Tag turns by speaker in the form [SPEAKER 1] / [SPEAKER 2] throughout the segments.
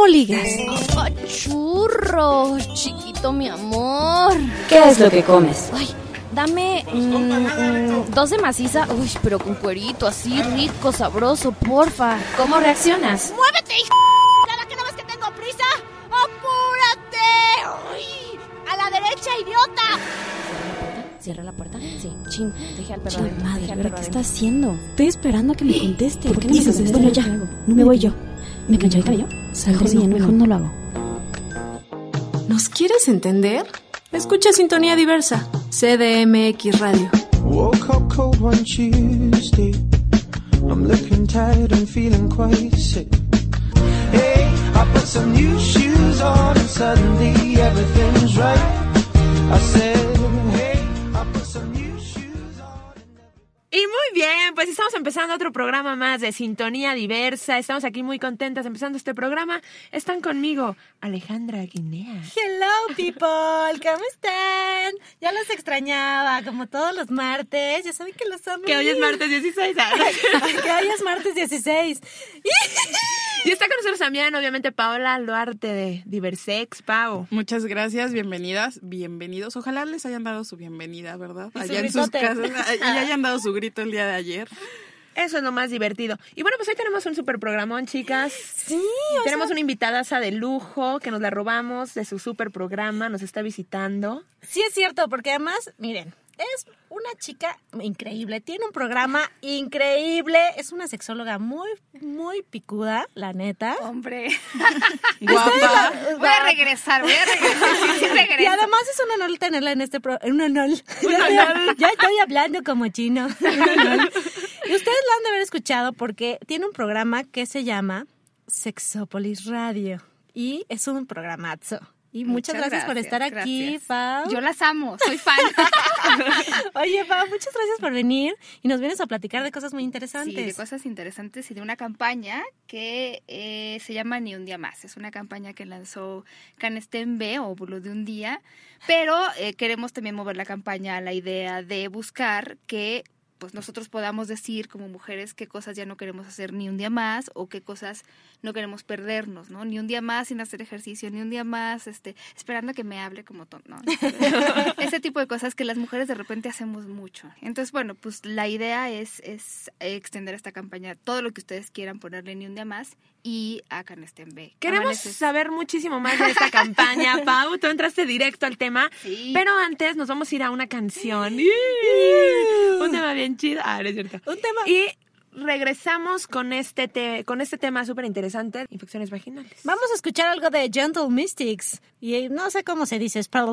[SPEAKER 1] ¿Cómo ligas?
[SPEAKER 2] ¡Ah, churro! Chiquito, mi amor.
[SPEAKER 1] ¿Qué es lo que comes?
[SPEAKER 2] Ay, dame mm, mm, dos de maciza, uy, pero con cuerito, así rico, sabroso, porfa. ¿Cómo reaccionas?
[SPEAKER 3] ¡Muévete, hijo! ¿Cada que no ves que tengo prisa? ¡Apúrate! ¡Uy! ¡A la derecha, idiota!
[SPEAKER 2] ¿Cierra la puerta? Sí. Chin, dejé al perro
[SPEAKER 1] Chin, madre,
[SPEAKER 2] al
[SPEAKER 1] ¿ahora
[SPEAKER 2] perro
[SPEAKER 1] qué está haciendo? Estoy esperando a que me conteste.
[SPEAKER 4] ¿Por qué no me
[SPEAKER 1] dices
[SPEAKER 4] contesta?
[SPEAKER 1] Bueno, ya,
[SPEAKER 4] ¿Qué hago?
[SPEAKER 1] me voy yo. ¿Me plancho el cabello? Saldré bien, mejor no lo hago.
[SPEAKER 4] ¿Nos quieres entender? Escucha Sintonía Diversa, CDMX Radio.
[SPEAKER 5] Woke up cold one Tuesday. I'm looking tired and feeling quite sick. Hey, I put some new shoes on and suddenly everything's right. I said,
[SPEAKER 6] Y muy bien, pues estamos empezando otro programa más de Sintonía Diversa. Estamos aquí muy contentas empezando este programa. Están conmigo Alejandra Guinea.
[SPEAKER 7] Hello people, ¿cómo están? Ya los extrañaba, como todos los martes. Ya saben que los amo.
[SPEAKER 6] Que hoy es martes 16.
[SPEAKER 7] Ay, que hoy es martes 16.
[SPEAKER 6] y está con nosotros también, obviamente, Paola Luarte de Diversex. Pau.
[SPEAKER 8] Muchas gracias, bienvenidas, bienvenidos. Ojalá les hayan dado su bienvenida, ¿verdad?
[SPEAKER 7] Y su
[SPEAKER 8] Allá en sus casas, y hayan dado su grito el día de ayer.
[SPEAKER 6] Eso es lo más divertido. Y bueno, pues hoy tenemos un super programón, chicas.
[SPEAKER 7] Sí, o
[SPEAKER 6] Tenemos
[SPEAKER 7] sea,
[SPEAKER 6] una invitadaza de lujo que nos la robamos de su super programa, nos está visitando.
[SPEAKER 7] sí es cierto, porque además, miren, es una chica increíble, tiene un programa increíble, es una sexóloga muy, muy picuda, la neta.
[SPEAKER 9] Hombre.
[SPEAKER 8] Guapa.
[SPEAKER 9] Voy a regresar, voy a regresar. Sí, sí, regreso.
[SPEAKER 7] Y además es un honor tenerla en este programa. Un honor. Ya, estoy- ya estoy hablando como chino. Un honor. Y ustedes la han de haber escuchado porque tiene un programa que se llama Sexópolis Radio. Y es un programazo. Y muchas,
[SPEAKER 9] Muchas
[SPEAKER 7] gracias, por
[SPEAKER 9] gracias,
[SPEAKER 7] estar aquí,
[SPEAKER 9] gracias.
[SPEAKER 7] Pau.
[SPEAKER 9] Yo las amo, soy fan.
[SPEAKER 7] Oye, Pau, muchas gracias por venir y nos vienes a platicar de cosas muy interesantes.
[SPEAKER 9] Sí, de cosas interesantes y de una campaña que eh, se llama Ni un día más. Es una campaña que lanzó Canestén B o Bulo de un día, pero eh, queremos también mover la campaña a la idea de buscar que pues nosotros podamos decir como mujeres qué cosas ya no queremos hacer ni un día más o qué cosas no queremos perdernos, ¿no? Ni un día más sin hacer ejercicio, ni un día más este esperando que me hable como tonto, ¿no? Ese tipo de cosas que las mujeres de repente hacemos mucho. Entonces, bueno, pues la idea es, es extender esta campaña, todo lo que ustedes quieran ponerle ni un día más y a Canestén B.
[SPEAKER 6] Queremos
[SPEAKER 9] Amaneces-
[SPEAKER 6] saber muchísimo más de esta campaña, Pau. Tú entraste directo al tema.
[SPEAKER 9] Sí.
[SPEAKER 6] Pero antes nos vamos a ir a una canción. Un tema bien chido. Ah, no es cierto.
[SPEAKER 7] Un tema.
[SPEAKER 6] Y regresamos con este, te- con este tema súper interesante, infecciones vaginales.
[SPEAKER 7] Vamos a escuchar algo de Gentle Mystics. Y eh, no sé cómo se dice. es- vamos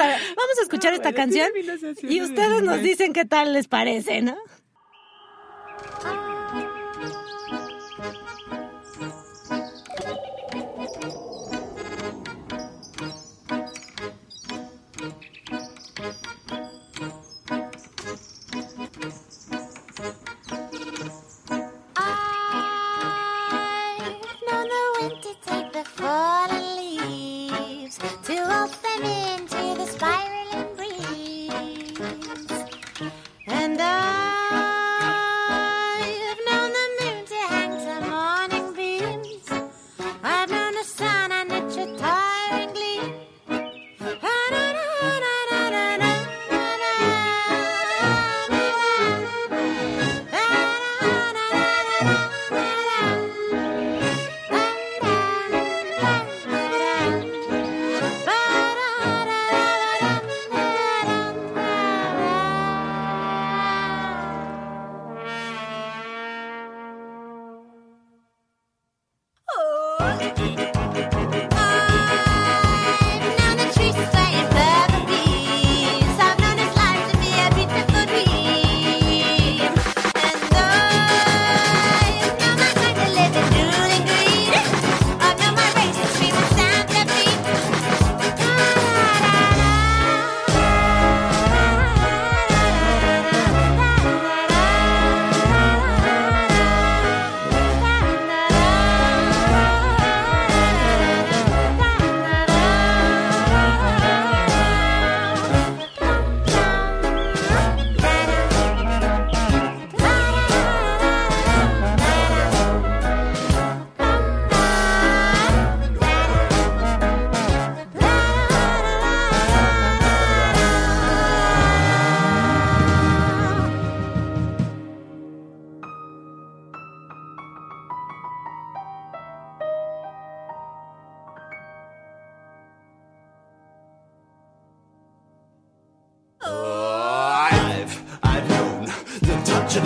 [SPEAKER 7] a vamos a escuchar esta canción y ustedes nos dicen qué tal les parece, ¿no?
[SPEAKER 3] 啊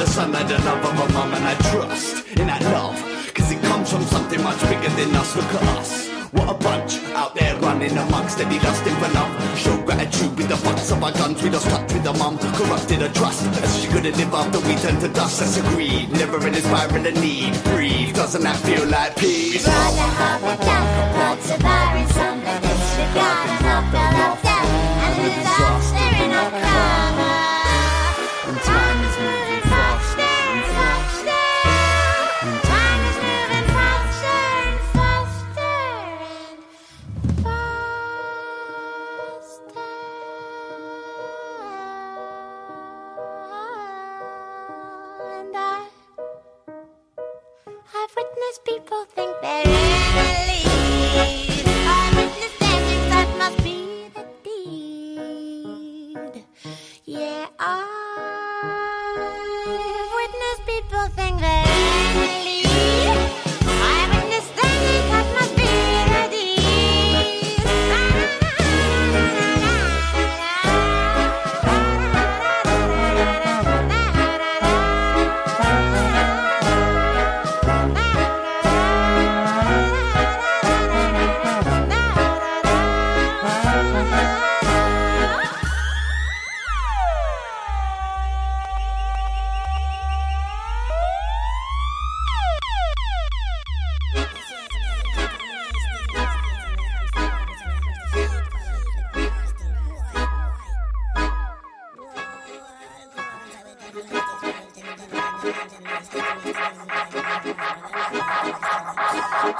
[SPEAKER 10] son of the love of a mom and I trust in that love. Cause it comes from something much bigger than us. Look at us. What a bunch out there running amongst steady lusting for love. Show gratitude with the butts of our guns. We lost touch with the mum, corrupted her trust. As she couldn't live after we turned to dust. That's a greed, never in inspiring the need. Breathe, doesn't that feel like peace?
[SPEAKER 3] Rather have a death than surviving some that disregard and not feel of death and the disaster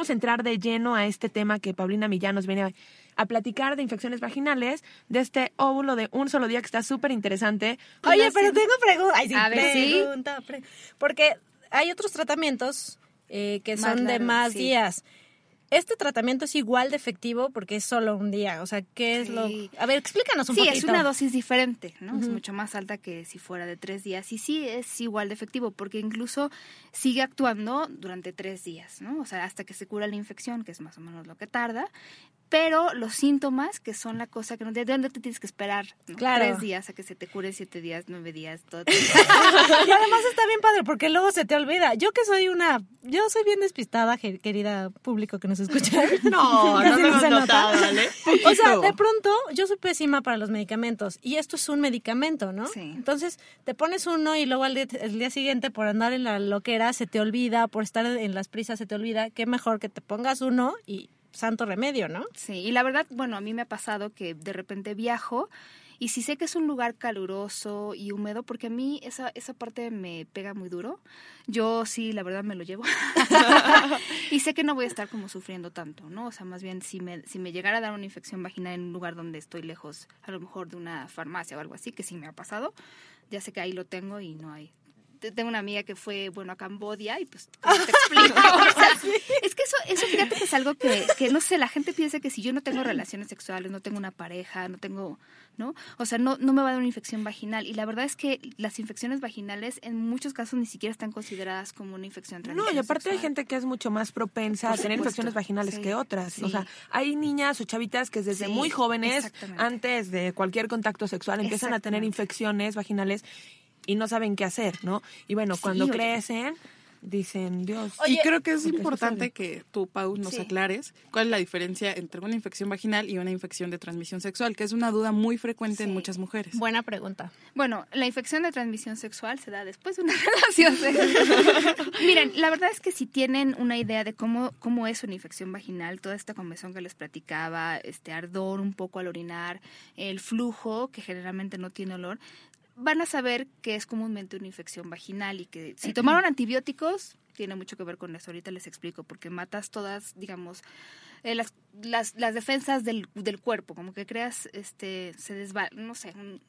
[SPEAKER 6] vamos a entrar de lleno a este tema que Paulina Millán nos viene a, a platicar de infecciones vaginales, de este óvulo de un solo día que está súper interesante.
[SPEAKER 7] Oye, pero tengo preguntas.
[SPEAKER 9] A ver, sí.
[SPEAKER 7] pregunta. pre- Porque hay otros tratamientos eh, que
[SPEAKER 9] Más
[SPEAKER 7] son de más
[SPEAKER 9] sí.
[SPEAKER 7] días. ¿Este tratamiento es igual de efectivo porque es solo un día? O sea, ¿qué es lo...?
[SPEAKER 9] Sí.
[SPEAKER 7] A ver, explícanos un
[SPEAKER 9] Sí,
[SPEAKER 7] poquito.
[SPEAKER 9] es una dosis diferente, ¿no? Es mucho más alta que si fuera de tres días. Y sí es igual de efectivo, porque incluso sigue actuando durante tres días, ¿no? O sea, hasta que se cura la infección, que es más o menos lo que tarda. Pero los síntomas, que son la cosa que no de dónde te tienes que esperar, ¿no?
[SPEAKER 7] Claro.
[SPEAKER 9] Tres días a que se te cure, siete días, nueve días, todo.
[SPEAKER 7] y además está bien padre porque luego se te olvida. Yo que soy una... Yo soy bien despistada, querida público que nos escucha.
[SPEAKER 6] No, no lo hemos
[SPEAKER 7] se nota. O sea, de pronto yo soy pésima para los medicamentos y esto es un medicamento, ¿no?
[SPEAKER 9] Sí.
[SPEAKER 7] Entonces te pones uno y luego al día, el día siguiente por andar en la loquera se te olvida, por estar en las prisas se te olvida. Qué mejor que te pongas uno y santo remedio, ¿no?
[SPEAKER 9] Sí, y la verdad, bueno, a mí me ha pasado que de repente viajo y si sé que es un lugar caluroso y húmedo, porque a mí esa, esa parte me pega muy duro, yo sí, la verdad me lo llevo. y sé que no voy a estar como sufriendo tanto, ¿no? O sea, más bien si me, si me llegara a dar una infección vaginal en un lugar donde estoy lejos, a lo mejor de una farmacia o algo así, que sí me ha pasado, ya sé que ahí lo tengo y no hay tengo una amiga que fue, bueno, a Cambodia y pues, ¿cómo te explico? O sea, es que eso, eso fíjate que es algo que, que, no sé, la gente piensa que si yo no tengo relaciones sexuales, no tengo una pareja, no tengo, ¿no? O sea, no, no me va a dar una infección vaginal. Y la verdad es que las infecciones vaginales en muchos casos ni siquiera están consideradas como una infección
[SPEAKER 6] No, y aparte hay gente que es mucho más propensa
[SPEAKER 9] Por
[SPEAKER 6] a tener
[SPEAKER 9] supuesto,
[SPEAKER 6] infecciones vaginales
[SPEAKER 9] sí,
[SPEAKER 6] que otras. O sea, hay niñas o chavitas que desde
[SPEAKER 9] Sí,
[SPEAKER 6] muy jóvenes, antes de cualquier contacto sexual, empiezan a tener infecciones vaginales y no saben qué hacer, ¿no? Y bueno,
[SPEAKER 9] Sí,
[SPEAKER 6] cuando
[SPEAKER 9] oye.
[SPEAKER 6] crecen, dicen, Dios.
[SPEAKER 8] y creo que es importante que tú, Pau, nos
[SPEAKER 7] Sí.
[SPEAKER 8] aclares cuál es la diferencia entre una infección vaginal y una infección de transmisión sexual, que es una duda muy frecuente en muchas mujeres.
[SPEAKER 7] Buena pregunta.
[SPEAKER 9] Bueno, la infección de transmisión sexual se da después de una relación sexual. Miren, la verdad es que si tienen una idea de cómo, cómo es una infección vaginal, toda esta convención que les platicaba, este ardor un poco al orinar, el flujo, que generalmente no tiene olor, van a saber que es comúnmente una infección vaginal y que si tomaron antibióticos, tiene mucho que ver con eso. Ahorita les explico, porque matas todas, digamos, eh, las, las, las defensas del, del cuerpo, como que creas, este, se desva, no sé, un-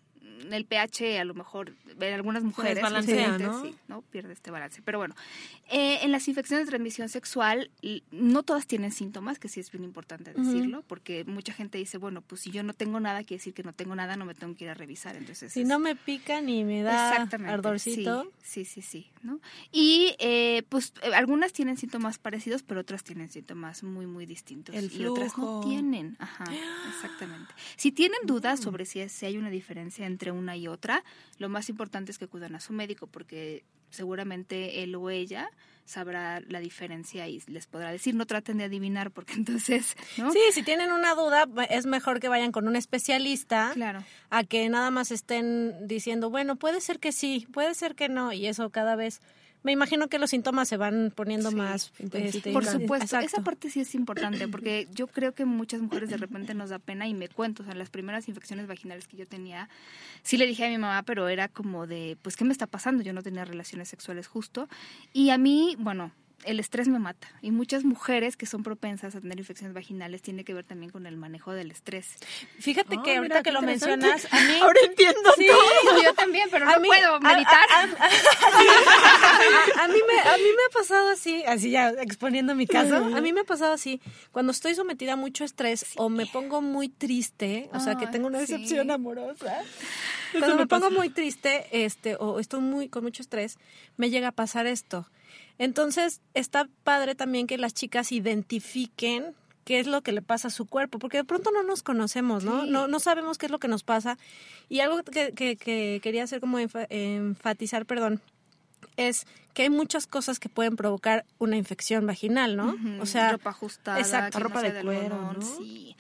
[SPEAKER 9] el pH a lo mejor en algunas mujeres obviamente,
[SPEAKER 6] ¿no?
[SPEAKER 9] sí, ¿no? Pierde este balance. Pero bueno, eh, en las infecciones de transmisión sexual no todas tienen síntomas, que sí es bien importante decirlo, porque mucha gente dice, bueno, pues si yo no tengo nada, quiere decir que no tengo nada, no me tengo que ir a revisar. Entonces,
[SPEAKER 7] Si
[SPEAKER 9] es-
[SPEAKER 7] no me pica ni me da ardorcito.
[SPEAKER 9] Sí, sí, sí, sí, ¿no? Y eh, pues eh, algunas tienen síntomas parecidos, pero otras tienen síntomas muy, muy distintos.
[SPEAKER 6] El
[SPEAKER 9] y otras no
[SPEAKER 6] flujo.
[SPEAKER 9] tienen. Ajá, exactamente. Si tienen dudas sobre si, es- si hay una diferencia entre una y otra, lo más importante es que acudan a su médico, porque seguramente él o ella sabrá la diferencia y les podrá decir, no traten de adivinar, porque entonces, ¿no?
[SPEAKER 7] Sí, si tienen una duda, es mejor que vayan con un especialista
[SPEAKER 9] Claro.
[SPEAKER 7] a que nada más estén diciendo, bueno, puede ser que sí, puede ser que no, y eso cada vez, me imagino que los síntomas se van poniendo
[SPEAKER 9] Sí,
[SPEAKER 7] más. este,
[SPEAKER 9] Por supuesto, esa parte sí es importante porque yo creo que muchas mujeres de repente nos da pena y me cuento, o sea, las primeras infecciones vaginales que yo tenía, sí le dije a mi mamá, pero era como de, pues, ¿qué me está pasando? Yo no tenía relaciones sexuales justo. Y a mí, bueno, el estrés me mata. Y muchas mujeres que son propensas a tener infecciones vaginales tiene que ver también con el manejo del estrés.
[SPEAKER 7] Fíjate
[SPEAKER 6] Ah,
[SPEAKER 7] que ahorita
[SPEAKER 6] mira,
[SPEAKER 7] que lo mencionas, a mí...
[SPEAKER 6] Ahora entiendo
[SPEAKER 7] Sí,
[SPEAKER 6] todo.
[SPEAKER 9] Yo también, pero
[SPEAKER 7] A
[SPEAKER 9] no
[SPEAKER 7] mí-
[SPEAKER 9] puedo
[SPEAKER 7] a-
[SPEAKER 9] meditar.
[SPEAKER 7] A, a- a mí me, a mí me ha pasado así, así ya exponiendo mi caso, a mí me ha pasado así, cuando estoy sometida a mucho estrés o me pongo muy triste, o sea, que
[SPEAKER 9] Ay,
[SPEAKER 7] tengo una
[SPEAKER 9] sí.
[SPEAKER 7] decepción amorosa. Cuando me pongo muy triste, este, o estoy muy con mucho estrés, me llega a pasar esto. Entonces, está padre también que las chicas identifiquen qué es lo que le pasa a su cuerpo, porque de pronto no nos conocemos, ¿no?
[SPEAKER 9] Sí.
[SPEAKER 7] No, no sabemos qué es lo que nos pasa. Y algo que, que- que quería hacer como enfa- enfatizar, perdón, es que hay muchas cosas que pueden provocar una infección vaginal, ¿no? O sea,
[SPEAKER 9] ropa ajustada,
[SPEAKER 7] exacto,
[SPEAKER 9] no
[SPEAKER 6] ropa de cuero, ¿no?
[SPEAKER 9] sí.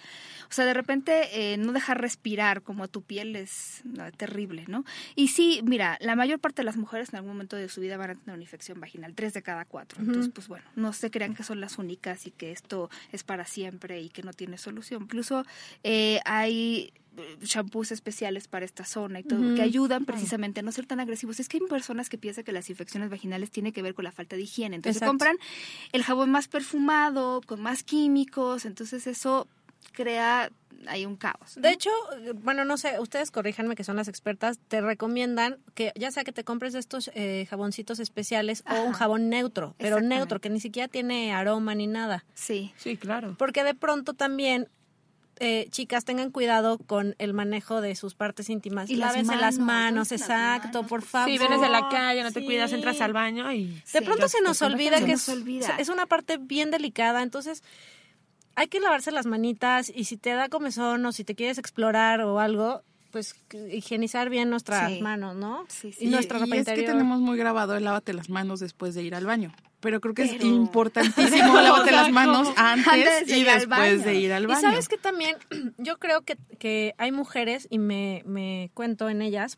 [SPEAKER 9] O sea, de repente eh, no dejar respirar como a tu piel es no, terrible, ¿no? Y sí, mira, la mayor parte de las mujeres en algún momento de su vida van a tener una infección vaginal, tres de cada cuatro. Entonces, pues bueno, no se crean que son las únicas y que esto es para siempre y que no tiene solución. Incluso eh, hay eh, shampoos especiales para esta zona y todo, que ayudan precisamente a no ser tan agresivos. Es que hay personas que piensan que las infecciones vaginales tienen que ver con la falta de higiene. Entonces
[SPEAKER 7] Exacto.
[SPEAKER 9] compran el jabón más perfumado, con más químicos, entonces eso crea hay un caos. ¿no?
[SPEAKER 7] De hecho, bueno, no sé, ustedes corríjanme que son las expertas, te recomiendan que ya sea que te compres estos eh, jaboncitos especiales o un jabón neutro, pero neutro, que ni siquiera tiene aroma ni nada.
[SPEAKER 9] Sí.
[SPEAKER 6] Sí, claro.
[SPEAKER 7] Porque de pronto también, eh, chicas, tengan cuidado con el manejo de sus partes íntimas.
[SPEAKER 9] Y
[SPEAKER 7] Lávense las
[SPEAKER 9] manos, las
[SPEAKER 7] exacto,
[SPEAKER 9] manos,
[SPEAKER 7] por
[SPEAKER 9] por
[SPEAKER 7] favor.
[SPEAKER 6] Sí, vienes de la calle, no te cuidas, entras al baño y...
[SPEAKER 7] De
[SPEAKER 9] Sí.
[SPEAKER 7] pronto se nos olvida
[SPEAKER 9] se
[SPEAKER 7] que
[SPEAKER 9] nos
[SPEAKER 7] es,
[SPEAKER 9] olvida.
[SPEAKER 7] es una parte bien delicada, entonces hay que lavarse las manitas y si te da comezón o si te quieres explorar o algo, pues higienizar bien nuestras
[SPEAKER 9] Sí.
[SPEAKER 7] manos, ¿no?
[SPEAKER 9] Sí, sí.
[SPEAKER 7] Y nuestra
[SPEAKER 8] y
[SPEAKER 7] ropa
[SPEAKER 8] es que tenemos muy grabado el lávate las manos después de ir al baño. Pero creo que es importantísimo lávate las manos antes,
[SPEAKER 9] Antes de
[SPEAKER 8] y
[SPEAKER 9] ir al
[SPEAKER 8] después
[SPEAKER 9] baño.
[SPEAKER 8] de ir al
[SPEAKER 7] Y
[SPEAKER 8] baño.
[SPEAKER 7] sabes que también yo creo que, que hay mujeres, y me, me cuento en ellas,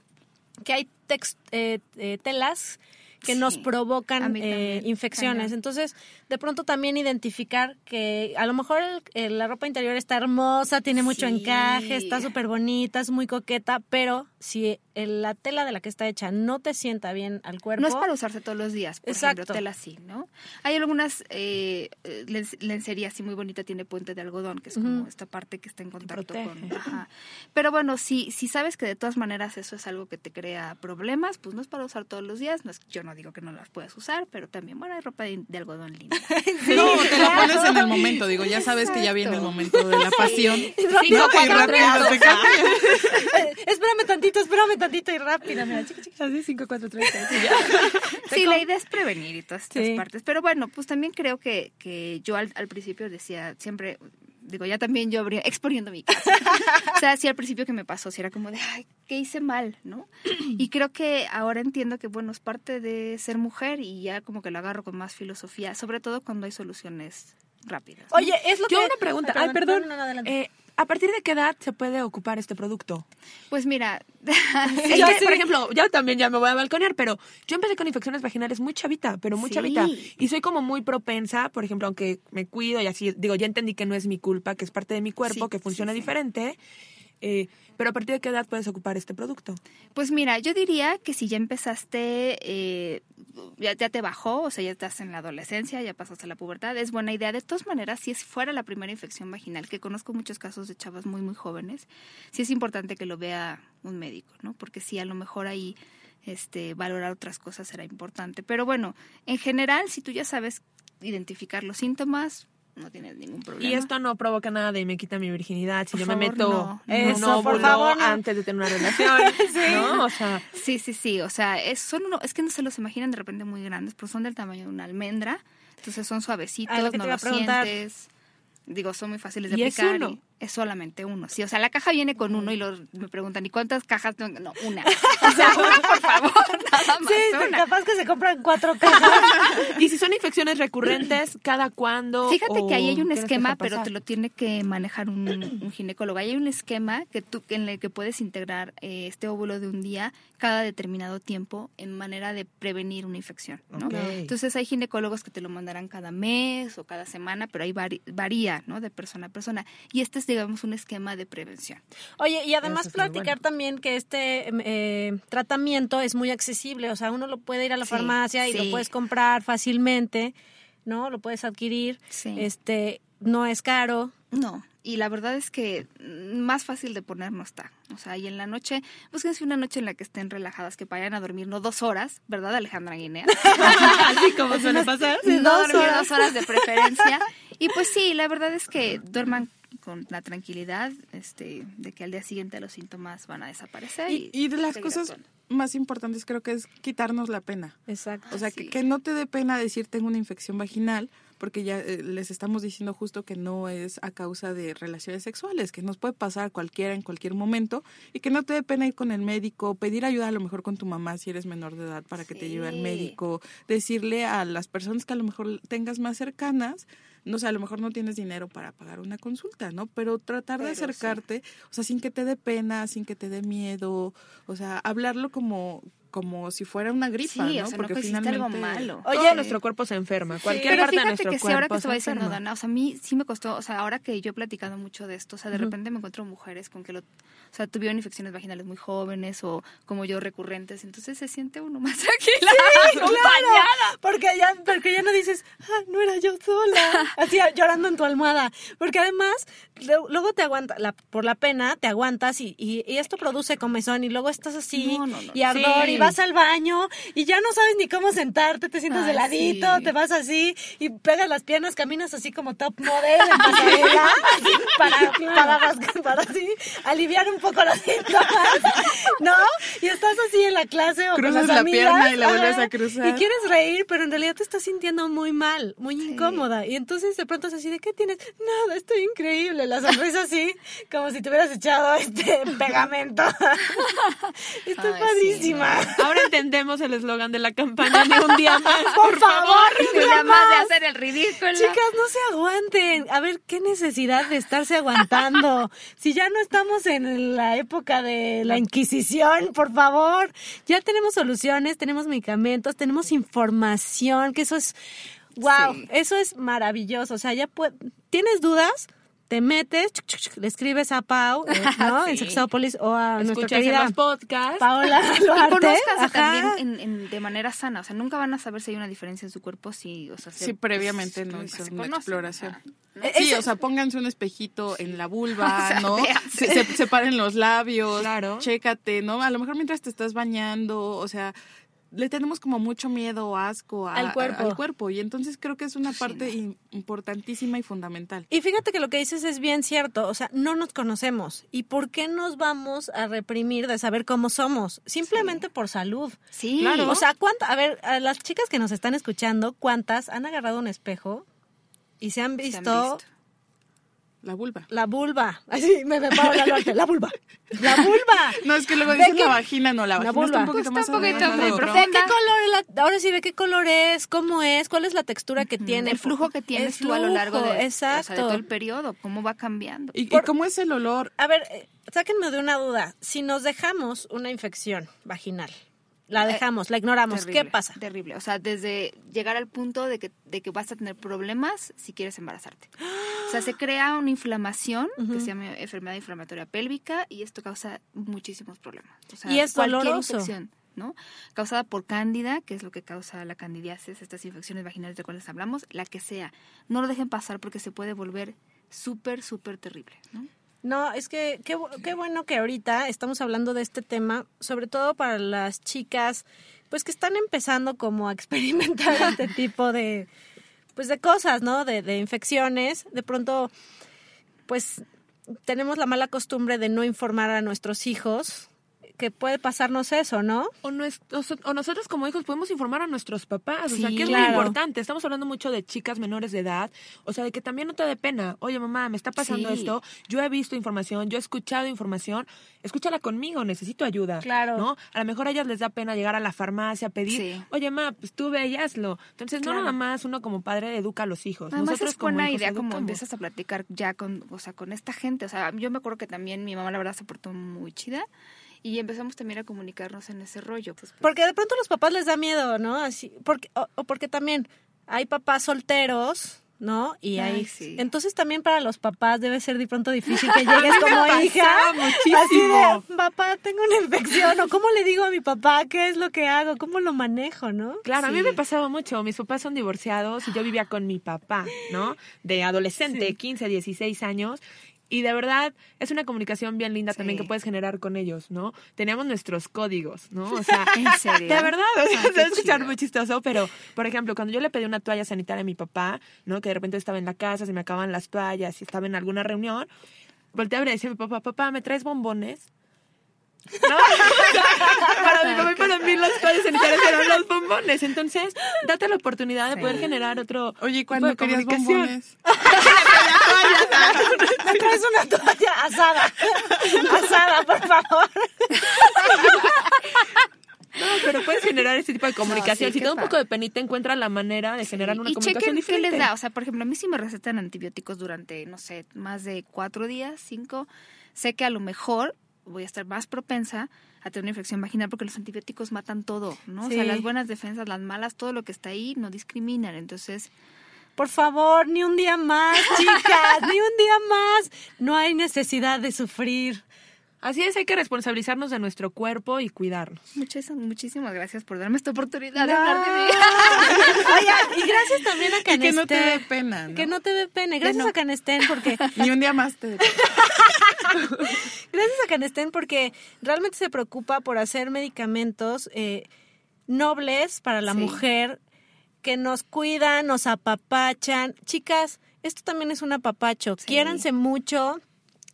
[SPEAKER 7] que hay tex- eh, eh, telas que
[SPEAKER 9] Sí,
[SPEAKER 7] nos provocan eh, infecciones.
[SPEAKER 9] cañón.
[SPEAKER 7] Entonces, de pronto también identificar que a lo mejor el- el- la ropa interior está hermosa, tiene mucho
[SPEAKER 9] Sí.
[SPEAKER 7] encaje, está súper bonita, es muy coqueta, pero si la tela de la que está hecha no te sienta bien al cuerpo...
[SPEAKER 9] No es para usarse todos los días, por
[SPEAKER 7] Exacto.
[SPEAKER 9] ejemplo, tela sí, ¿no? Hay algunas eh, len- lencería así muy bonita, tiene puente de algodón, que es como esta parte que está en contacto con... Ajá. Pero bueno, si, si sabes que de todas maneras eso es algo que te crea problemas, pues no es para usar todos los días, no es, yo no digo que no las puedas usar, pero también, bueno, hay ropa de, de algodón linda.
[SPEAKER 8] No, te la pones en el momento. Digo, ya sabes que ya viene el momento de la pasión.
[SPEAKER 9] Cinco, cuatro, tres,
[SPEAKER 8] cambia.
[SPEAKER 7] Eh, espérame tantito, espérame tantito y rápida, mira, chiqui, chiqui.
[SPEAKER 6] Así, 5, 4, 3,
[SPEAKER 9] Sí, la idea es prevenir y todas estas
[SPEAKER 7] Sí.
[SPEAKER 9] partes. Pero bueno, pues también creo que, que yo al, al principio decía, siempre digo, ya también yo abrí- exponiendo mi caso. o sea, sí al principio que me pasó, sí era como de, ay, ¿qué hice mal? ¿No? Y creo que ahora entiendo que, bueno, es parte de ser mujer y ya como que lo agarro con más filosofía, sobre todo cuando hay soluciones rápidas. ¿no?
[SPEAKER 7] Oye, es lo
[SPEAKER 6] Yo
[SPEAKER 7] que...
[SPEAKER 6] una pregunta.
[SPEAKER 7] Ay,
[SPEAKER 6] Ay, perdón.
[SPEAKER 7] No, no, no, adelante.
[SPEAKER 6] Eh, ¿A partir de qué edad se puede ocupar este producto?
[SPEAKER 9] Pues mira,
[SPEAKER 6] Es
[SPEAKER 7] Yo
[SPEAKER 6] que,
[SPEAKER 7] sí.
[SPEAKER 6] por ejemplo, yo también ya me voy a balconear, pero yo empecé con infecciones vaginales muy chavita, pero muy
[SPEAKER 9] Sí.
[SPEAKER 6] chavita. Y soy como muy propensa, por ejemplo, aunque me cuido y así, digo, ya entendí que no es mi culpa, que es parte de mi cuerpo,
[SPEAKER 9] Sí,
[SPEAKER 6] que funciona diferente. Eh, pero a partir de qué edad puedes ocupar este producto?
[SPEAKER 9] Pues mira, yo diría que si ya empezaste, eh, ya, ya te bajó, o sea, ya estás en la adolescencia, ya pasaste la pubertad, es buena idea. De todas maneras, si es fuera la primera infección vaginal, que conozco muchos casos de chavas muy, muy jóvenes, sí es importante que lo vea un médico, ¿no? Porque sí, a lo mejor ahí este, valorar otras cosas será importante. Pero bueno, en general, si tú ya sabes identificar los síntomas, no tienes ningún problema.
[SPEAKER 6] Y esto no provoca nada de me quita mi virginidad si
[SPEAKER 9] Por
[SPEAKER 6] yo me meto
[SPEAKER 9] no.
[SPEAKER 7] por favor, no.
[SPEAKER 6] antes de tener una relación, ¿no? O sea,
[SPEAKER 9] Sí, sí, sí. O sea, es, son uno, es que no se los imaginan de repente muy grandes, pero son del tamaño de una almendra. Entonces son suavecitos, no los sientes. Digo, son muy fáciles de
[SPEAKER 6] ¿Y es
[SPEAKER 9] aplicar.
[SPEAKER 6] uno?
[SPEAKER 9] y es solamente uno. Sí, o sea, la caja viene con uno y los, me preguntan, ¿y cuántas cajas tengo? No, una. O sea, una, por favor, nada más.
[SPEAKER 7] Sí,
[SPEAKER 9] una.
[SPEAKER 7] capaz que se compran cuatro cajas.
[SPEAKER 6] y si son infecciones recurrentes, ¿cada cuándo?
[SPEAKER 9] Fíjate
[SPEAKER 6] o
[SPEAKER 9] que ahí hay un esquema, pero te lo tiene que manejar un, un ginecólogo. Ahí hay un esquema que tú, en el que puedes integrar eh, este óvulo de un día cada determinado tiempo en manera de prevenir una infección, ¿no? Entonces hay ginecólogos que te lo mandarán cada mes o cada semana, pero ahí vari- varía, ¿no? De persona a persona. Y este es, digamos, un esquema de prevención.
[SPEAKER 7] Oye, y además
[SPEAKER 6] es
[SPEAKER 7] platicar también que este eh, tratamiento es muy accesible, o sea, uno lo puede ir a la
[SPEAKER 9] Sí,
[SPEAKER 7] farmacia y
[SPEAKER 9] sí.
[SPEAKER 7] lo puedes comprar fácilmente, ¿no? Lo puedes adquirir,
[SPEAKER 9] Sí.
[SPEAKER 7] este, no es caro.
[SPEAKER 9] No, y la verdad es que mm, más fácil de poner no está. O sea, y en la noche, búsquense una noche en la que estén relajadas, que vayan a dormir, no dos horas, ¿verdad, Alejandra Guinea?
[SPEAKER 6] Así como suele pasar.
[SPEAKER 9] no dormir dos horas de preferencia. Y pues sí, la verdad es que duerman con la tranquilidad este, de que al día siguiente los síntomas van a desaparecer.
[SPEAKER 8] Y,
[SPEAKER 9] Y,
[SPEAKER 8] y de las cosas
[SPEAKER 9] actuando.
[SPEAKER 8] más importantes creo que es quitarnos la pena.
[SPEAKER 7] Exacto.
[SPEAKER 8] O sea, que,
[SPEAKER 9] Sí.
[SPEAKER 8] que no te dé pena decir tengo una infección vaginal, porque ya eh, les estamos diciendo justo que no es a causa de relaciones sexuales, que nos puede pasar a cualquiera en cualquier momento y que no te dé pena ir con el médico, pedir ayuda a lo mejor con tu mamá si eres menor de edad para que te lleve al médico, decirle a las personas que a lo mejor tengas más cercanas, no sé, a lo mejor no tienes dinero para pagar una consulta, ¿no? Pero tratar de
[SPEAKER 9] Pero sí.
[SPEAKER 8] acercarte, o sea, sin que te dé pena, sin que te dé miedo, o sea, hablarlo como como si fuera una gripa,
[SPEAKER 9] Sí,
[SPEAKER 8] ¿no?
[SPEAKER 9] o sea, no
[SPEAKER 8] Porque
[SPEAKER 9] que existe
[SPEAKER 8] finalmente
[SPEAKER 9] algo malo.
[SPEAKER 6] Oye,
[SPEAKER 9] Sí.
[SPEAKER 6] nuestro cuerpo se enferma. Cualquier parte de
[SPEAKER 9] fíjate
[SPEAKER 6] nuestro
[SPEAKER 9] que sí,
[SPEAKER 6] cuerpo
[SPEAKER 9] ahora que
[SPEAKER 6] se
[SPEAKER 9] estaba diciendo
[SPEAKER 6] enferma.
[SPEAKER 9] Dana, o sea, a mí sí me costó, o sea, ahora que yo he platicado mucho de esto, o sea, de repente me encuentro mujeres con que lo, o sea, tuvieron infecciones vaginales muy jóvenes o como yo recurrentes, entonces se siente uno más tranquila, acompañada.
[SPEAKER 7] Porque ya, porque ya no dices, ah, no era yo sola, así llorando en tu almohada. Porque además, luego te aguanta, la, por la pena, te aguantas y, y, y esto produce comezón y luego estás así
[SPEAKER 9] No, no, no.
[SPEAKER 7] y ardor
[SPEAKER 6] Sí.
[SPEAKER 7] y vas al baño y ya no sabes ni cómo sentarte, te sientas
[SPEAKER 9] Ay,
[SPEAKER 7] de ladito,
[SPEAKER 9] sí.
[SPEAKER 7] te vas así y pegas las piernas, caminas así como top model en pasarela para, para, así aliviar un poco los síntomas, ¿no? Y estás así en la clase o
[SPEAKER 8] Cruzas
[SPEAKER 7] con las
[SPEAKER 8] la
[SPEAKER 7] amigas,
[SPEAKER 8] pierna y la vuelves a cruzar.
[SPEAKER 7] Y quieres reír, pero en realidad te estás sintiendo muy mal, muy incómoda. Y entonces de pronto es así, ¿de qué tienes? Nada, estoy increíble. La sonrisa así, como si te hubieras echado este pegamento. Estoy
[SPEAKER 9] Ay,
[SPEAKER 7] padrísima.
[SPEAKER 6] Ahora entendemos el eslogan de la campaña ni un día más.
[SPEAKER 7] Por favor,
[SPEAKER 9] Y nada más de hacer el ridículo.
[SPEAKER 7] Chicas, no se aguanten. A ver, qué necesidad de estarse aguantando. Si ya no estamos en la época de la Inquisición, por favor. Ya tenemos soluciones, tenemos medicamentos, tenemos información, que eso es. Wow,
[SPEAKER 9] Sí.
[SPEAKER 7] eso es maravilloso. O sea, ya pue- ¿Tienes dudas? Te metes, chuc, chuc, chuc, le escribes a Pau, eh, ¿no? En. Sexópolis o a nuestra
[SPEAKER 6] Escuchas en
[SPEAKER 7] querida
[SPEAKER 6] los podcasts.
[SPEAKER 7] Paola
[SPEAKER 9] Y
[SPEAKER 7] Duarte. Ajá.
[SPEAKER 9] también en, en- de manera sana, o sea, nunca van a saber si hay una diferencia en su cuerpo si, o sea, se-
[SPEAKER 8] Sí, previamente no
[SPEAKER 9] pues,
[SPEAKER 8] hizo
[SPEAKER 9] se
[SPEAKER 8] una exploración.
[SPEAKER 9] ¿no?
[SPEAKER 8] Sí, o sea, pónganse un espejito en la vulva,
[SPEAKER 9] O sea,
[SPEAKER 8] ¿no? se- separen los labios,
[SPEAKER 6] Claro.
[SPEAKER 8] chécate, ¿no? A lo mejor mientras te estás bañando, o sea, le tenemos como mucho miedo o asco a-
[SPEAKER 7] Al cuerpo.
[SPEAKER 8] a- al cuerpo y entonces creo que es una parte importantísima y fundamental.
[SPEAKER 7] Y fíjate que lo que dices es bien cierto, o sea, no nos conocemos. ¿Y por qué nos vamos a reprimir de saber cómo somos? Simplemente por salud.
[SPEAKER 9] Sí.
[SPEAKER 7] Claro. O sea, ¿cuántas? A ver, a las chicas que nos están escuchando, ¿cuántas han agarrado un espejo y se han
[SPEAKER 9] Se han
[SPEAKER 7] visto,
[SPEAKER 9] visto.
[SPEAKER 8] La vulva.
[SPEAKER 7] La vulva. Así me preparo la norte. La vulva. La vulva.
[SPEAKER 8] No, es que luego
[SPEAKER 7] ¿De
[SPEAKER 8] dicen
[SPEAKER 7] qué?
[SPEAKER 8] la vagina, no, la
[SPEAKER 7] La
[SPEAKER 8] vagina está un
[SPEAKER 7] vulva.
[SPEAKER 8] poquito
[SPEAKER 9] Pues
[SPEAKER 8] más
[SPEAKER 9] está un poquito.
[SPEAKER 7] ¿De qué color es la, ahora sí, ¿de qué color es? ¿Cómo es? ¿Cuál es la textura que tiene?
[SPEAKER 9] el flujo que tienes
[SPEAKER 7] El
[SPEAKER 9] tú a lo largo
[SPEAKER 7] flujo,
[SPEAKER 9] de, o sea,
[SPEAKER 7] exacto.
[SPEAKER 9] de todo el periodo, cómo va cambiando.
[SPEAKER 8] ¿Y, cómo es el olor?
[SPEAKER 7] A ver, eh, sáquenme de una duda. Si nos dejamos una infección vaginal, la dejamos, la ignoramos, ¿qué pasa?
[SPEAKER 9] Terrible. O sea, desde llegar al punto de que, de que vas a tener problemas si quieres embarazarte. O sea, se crea una inflamación que se llama enfermedad inflamatoria pélvica y esto causa muchísimos problemas. O sea,
[SPEAKER 7] Y es
[SPEAKER 9] cualquier
[SPEAKER 7] doloroso.
[SPEAKER 9] infección, ¿no? Causada por cándida, que es lo que causa la candidiasis, estas infecciones vaginales de cuales hablamos, la que sea. No lo dejen pasar porque se puede volver súper, súper terrible, ¿no?
[SPEAKER 7] No, es que qué, qué bueno que ahorita estamos hablando de este tema, sobre todo para las chicas, pues que están empezando como a experimentar este tipo de, pues de cosas, ¿no? De, de infecciones. De pronto, pues tenemos la mala costumbre de no informar a nuestros hijos que puede pasarnos eso, ¿no?
[SPEAKER 6] O, nues- o so- o nosotros como hijos podemos informar a nuestros papás, o sea, que es
[SPEAKER 7] claro.
[SPEAKER 6] muy importante. Estamos hablando mucho de chicas menores de edad, o sea, de que también no te dé pena. Oye, mamá, me está pasando
[SPEAKER 9] Sí.
[SPEAKER 6] esto, yo he visto información, yo he escuchado información, escúchala conmigo, necesito ayuda.
[SPEAKER 7] Claro.
[SPEAKER 6] ¿No? A lo mejor a ellas les da pena llegar a la farmacia, pedir,
[SPEAKER 9] Sí.
[SPEAKER 6] oye, mamá, pues tú ve y hazlo. Entonces, no nada más uno como padre educa a los hijos.
[SPEAKER 9] Además
[SPEAKER 6] Nosotros
[SPEAKER 9] es buena
[SPEAKER 6] como hijos
[SPEAKER 9] idea como empiezas a platicar ya con, o sea, con esta gente. O sea, yo me acuerdo que también mi mamá la verdad se portó muy chida y empezamos también a comunicarnos en ese rollo. Pues, pues,
[SPEAKER 7] Porque de pronto a los papás les da miedo, ¿no? Así, porque, o, o porque también hay papás solteros, ¿no? Y
[SPEAKER 9] Ay,
[SPEAKER 7] hay,
[SPEAKER 9] sí.
[SPEAKER 7] entonces también para los papás debe ser de pronto difícil que llegues como hija.
[SPEAKER 6] muchísimo.
[SPEAKER 7] Así de, papá, tengo una infección, o cómo le digo a mi papá qué es lo que hago, cómo lo manejo, ¿no?
[SPEAKER 6] Claro, a mí
[SPEAKER 9] Sí.
[SPEAKER 6] me pasaba mucho. Mis papás son divorciados y yo vivía con mi papá, ¿no? De adolescente, 15, 16 años. Y de verdad es una comunicación bien linda también que puedes generar con ellos, ¿no? Teníamos nuestros códigos, ¿no? O sea,
[SPEAKER 9] ¿En serio?
[SPEAKER 6] de verdad, o sea,
[SPEAKER 9] Ay,
[SPEAKER 6] se escuchar muy chistoso, pero, por ejemplo, cuando yo le pedí una toalla sanitaria a mi papá, ¿no? Que de repente estaba en la casa, se me acaban las toallas y estaba en alguna reunión, volteé a ver y decía a mi papá, papá, ¿me traes bombones? ¿No? para mi papá y para mí las toallas sanitarias eran los bombones. Entonces, date la oportunidad de
[SPEAKER 9] Sí.
[SPEAKER 6] poder generar otro
[SPEAKER 8] Oye,
[SPEAKER 6] tipo
[SPEAKER 8] cuando
[SPEAKER 6] de
[SPEAKER 8] querías
[SPEAKER 6] comunicación.
[SPEAKER 8] bombones?
[SPEAKER 7] Me traes una toalla asada, asada, por favor.
[SPEAKER 6] No, pero puedes generar ese tipo de comunicación.
[SPEAKER 9] sí,
[SPEAKER 6] si te da un poco de penita, encuentra la manera de generar una
[SPEAKER 9] y
[SPEAKER 6] comunicación
[SPEAKER 9] chequen qué
[SPEAKER 6] diferente.
[SPEAKER 9] les da. O sea, por ejemplo, a mí sí me recetan antibióticos durante, no sé, más de cuatro días, cinco. Sé que a lo mejor voy a estar más propensa a tener una infección vaginal porque los antibióticos matan todo, ¿no? O sea, las buenas defensas, las malas, todo lo que está ahí no discriminan. Entonces,
[SPEAKER 7] Por favor, ni un día más, chicas, ni un día más. No hay necesidad de sufrir.
[SPEAKER 6] Así es, hay que responsabilizarnos de nuestro cuerpo y cuidarnos.
[SPEAKER 9] muchas, muchísimas gracias por darme esta oportunidad de hablar de mí.
[SPEAKER 7] Y gracias también a
[SPEAKER 8] Y que no te dé
[SPEAKER 7] Canestén.
[SPEAKER 8] pena, ¿no?
[SPEAKER 7] Que no te dé pena. Gracias a Canestén porque
[SPEAKER 8] Ni un día más te dé pena.
[SPEAKER 7] Gracias a Canestén porque realmente se preocupa por hacer medicamentos eh, nobles para la
[SPEAKER 9] Sí.
[SPEAKER 7] mujer que nos cuidan, nos apapachan. Chicas, esto también es un apapacho.
[SPEAKER 9] Sí.
[SPEAKER 7] Quiéranse mucho.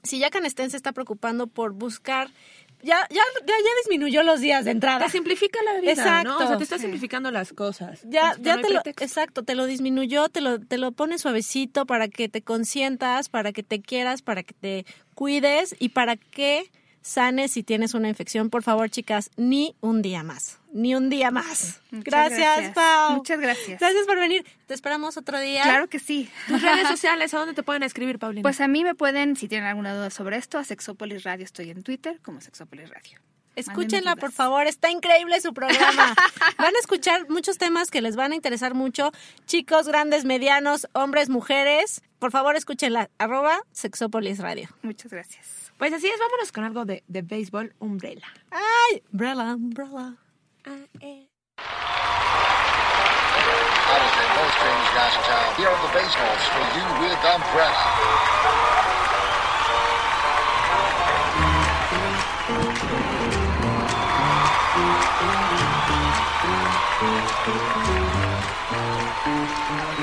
[SPEAKER 7] Si ya Canestén se está preocupando por buscar ya, ya, ya, ya disminuyó los días de entrada.
[SPEAKER 6] Te simplifica la vida,
[SPEAKER 7] Exacto.
[SPEAKER 6] ¿no? O sea, te está
[SPEAKER 9] Sí.
[SPEAKER 6] simplificando las cosas.
[SPEAKER 7] Ya,
[SPEAKER 6] Entonces,
[SPEAKER 7] ya
[SPEAKER 6] no
[SPEAKER 7] te lo, exacto, te lo disminuyó, te lo, te lo pone suavecito para que te consientas, para que te quieras, para que te cuides y para que sanes si tienes una infección. Por favor, chicas, ni un día más, ni un día más.
[SPEAKER 9] Muchas
[SPEAKER 7] Gracias,
[SPEAKER 9] gracias.
[SPEAKER 7] Pau.
[SPEAKER 9] Muchas gracias.
[SPEAKER 7] Gracias por venir. Te esperamos otro día.
[SPEAKER 9] Claro que sí.
[SPEAKER 6] Tus redes sociales, ¿a dónde te pueden escribir, Paulina?
[SPEAKER 9] Pues a mí me pueden, si tienen alguna duda sobre esto, a Sexópolis Radio estoy en Twitter como Sexópolis Radio.
[SPEAKER 7] Escúchenla, por favor. Está increíble su programa. van a escuchar muchos temas que les van a interesar mucho. Chicos, grandes, medianos, hombres, mujeres. Por favor, escúchenla. Arroba Sexópolis Radio.
[SPEAKER 9] Muchas gracias.
[SPEAKER 6] Pues así es, vámonos con algo de, de béisbol, Umbrella.
[SPEAKER 7] Ay, umbrella, umbrella.
[SPEAKER 11] I was in most things downtown. Here on the baseballs for you with Umbrella.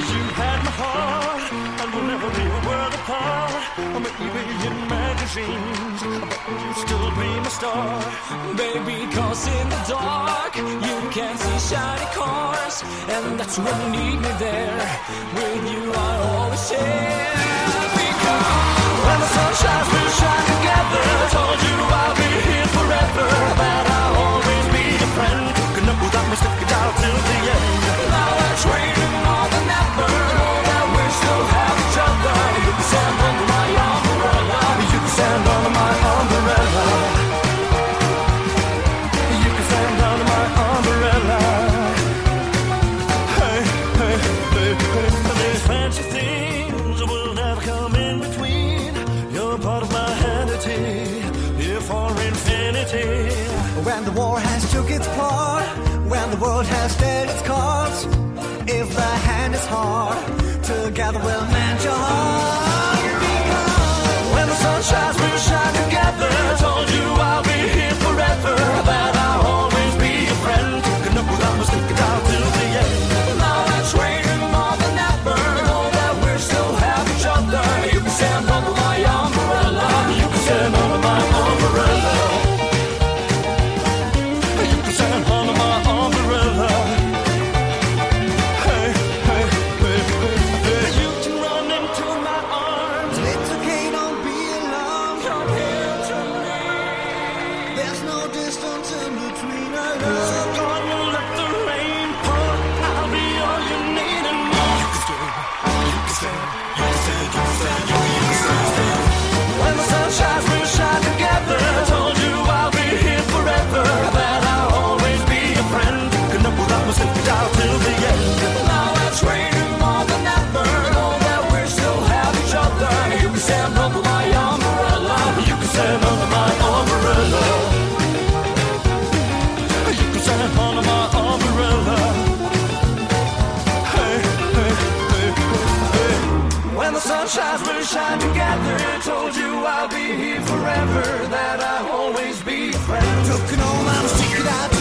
[SPEAKER 5] You had my heart, and we'll never be a world apart. I'm even in magazines, but you still be my star.
[SPEAKER 12] Baby, cause in the dark you can see shiny cars, and that's when you need me there. With you, I always share. Because sunshines will shine together. Told you I'll be here forever. The
[SPEAKER 10] war has took its part, when the world has dealt its cards, if the hand is hard, together we'll mend your heart.
[SPEAKER 12] Shines, we'll shine together. Told you I'll be here forever. That I'll always be your friend.
[SPEAKER 10] Took an old man, stick it out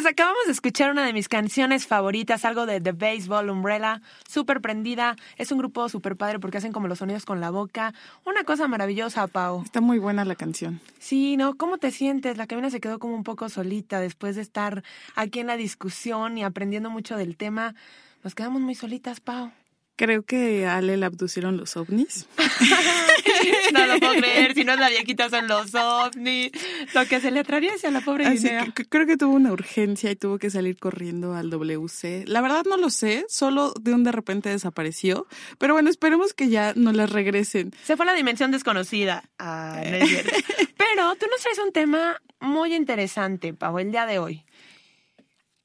[SPEAKER 6] pues acabamos de escuchar una de mis canciones favoritas, algo de The Baseball Umbrella, súper prendida. Es un grupo súper padre porque hacen como los sonidos con la boca. Una cosa maravillosa, Pau.
[SPEAKER 8] Está muy buena la canción.
[SPEAKER 6] Sí, ¿no? ¿Cómo te sientes? La cabina se quedó como un poco solita después de estar aquí en la discusión y aprendiendo mucho del tema. Nos quedamos muy solitas, Pau.
[SPEAKER 8] Creo que a Ale le abducieron los ovnis.
[SPEAKER 6] no lo puedo creer, si no es la viejita son los ovnis. Lo que se le atraviesa a la pobre
[SPEAKER 8] Así que creo que tuvo una urgencia y tuvo que salir corriendo al WC. La verdad no lo sé, solo de un de repente desapareció. Pero bueno, esperemos que ya no las regresen.
[SPEAKER 6] Se fue a la dimensión desconocida. Ah, no es. Pero tú nos traes un tema muy interesante, Pau, el día de hoy.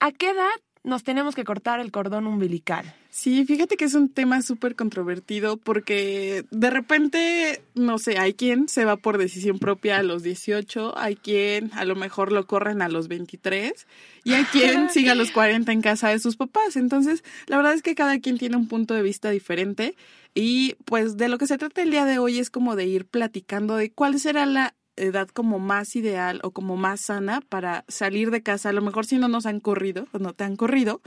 [SPEAKER 6] ¿A qué edad nos tenemos que cortar el cordón umbilical?
[SPEAKER 8] Sí, fíjate que es un tema súper controvertido porque de repente, no sé, hay quien se va por decisión propia a los 18, hay quien a lo mejor lo corren a los 23 y hay quien sigue a los 40 en casa de sus papás. Entonces, la verdad es que cada quien tiene un punto de vista diferente y pues de lo que se trata el día de hoy es como de ir platicando de cuál será la edad como más ideal o como más sana para salir de casa. A lo mejor si no nos han corrido o no te han corrido,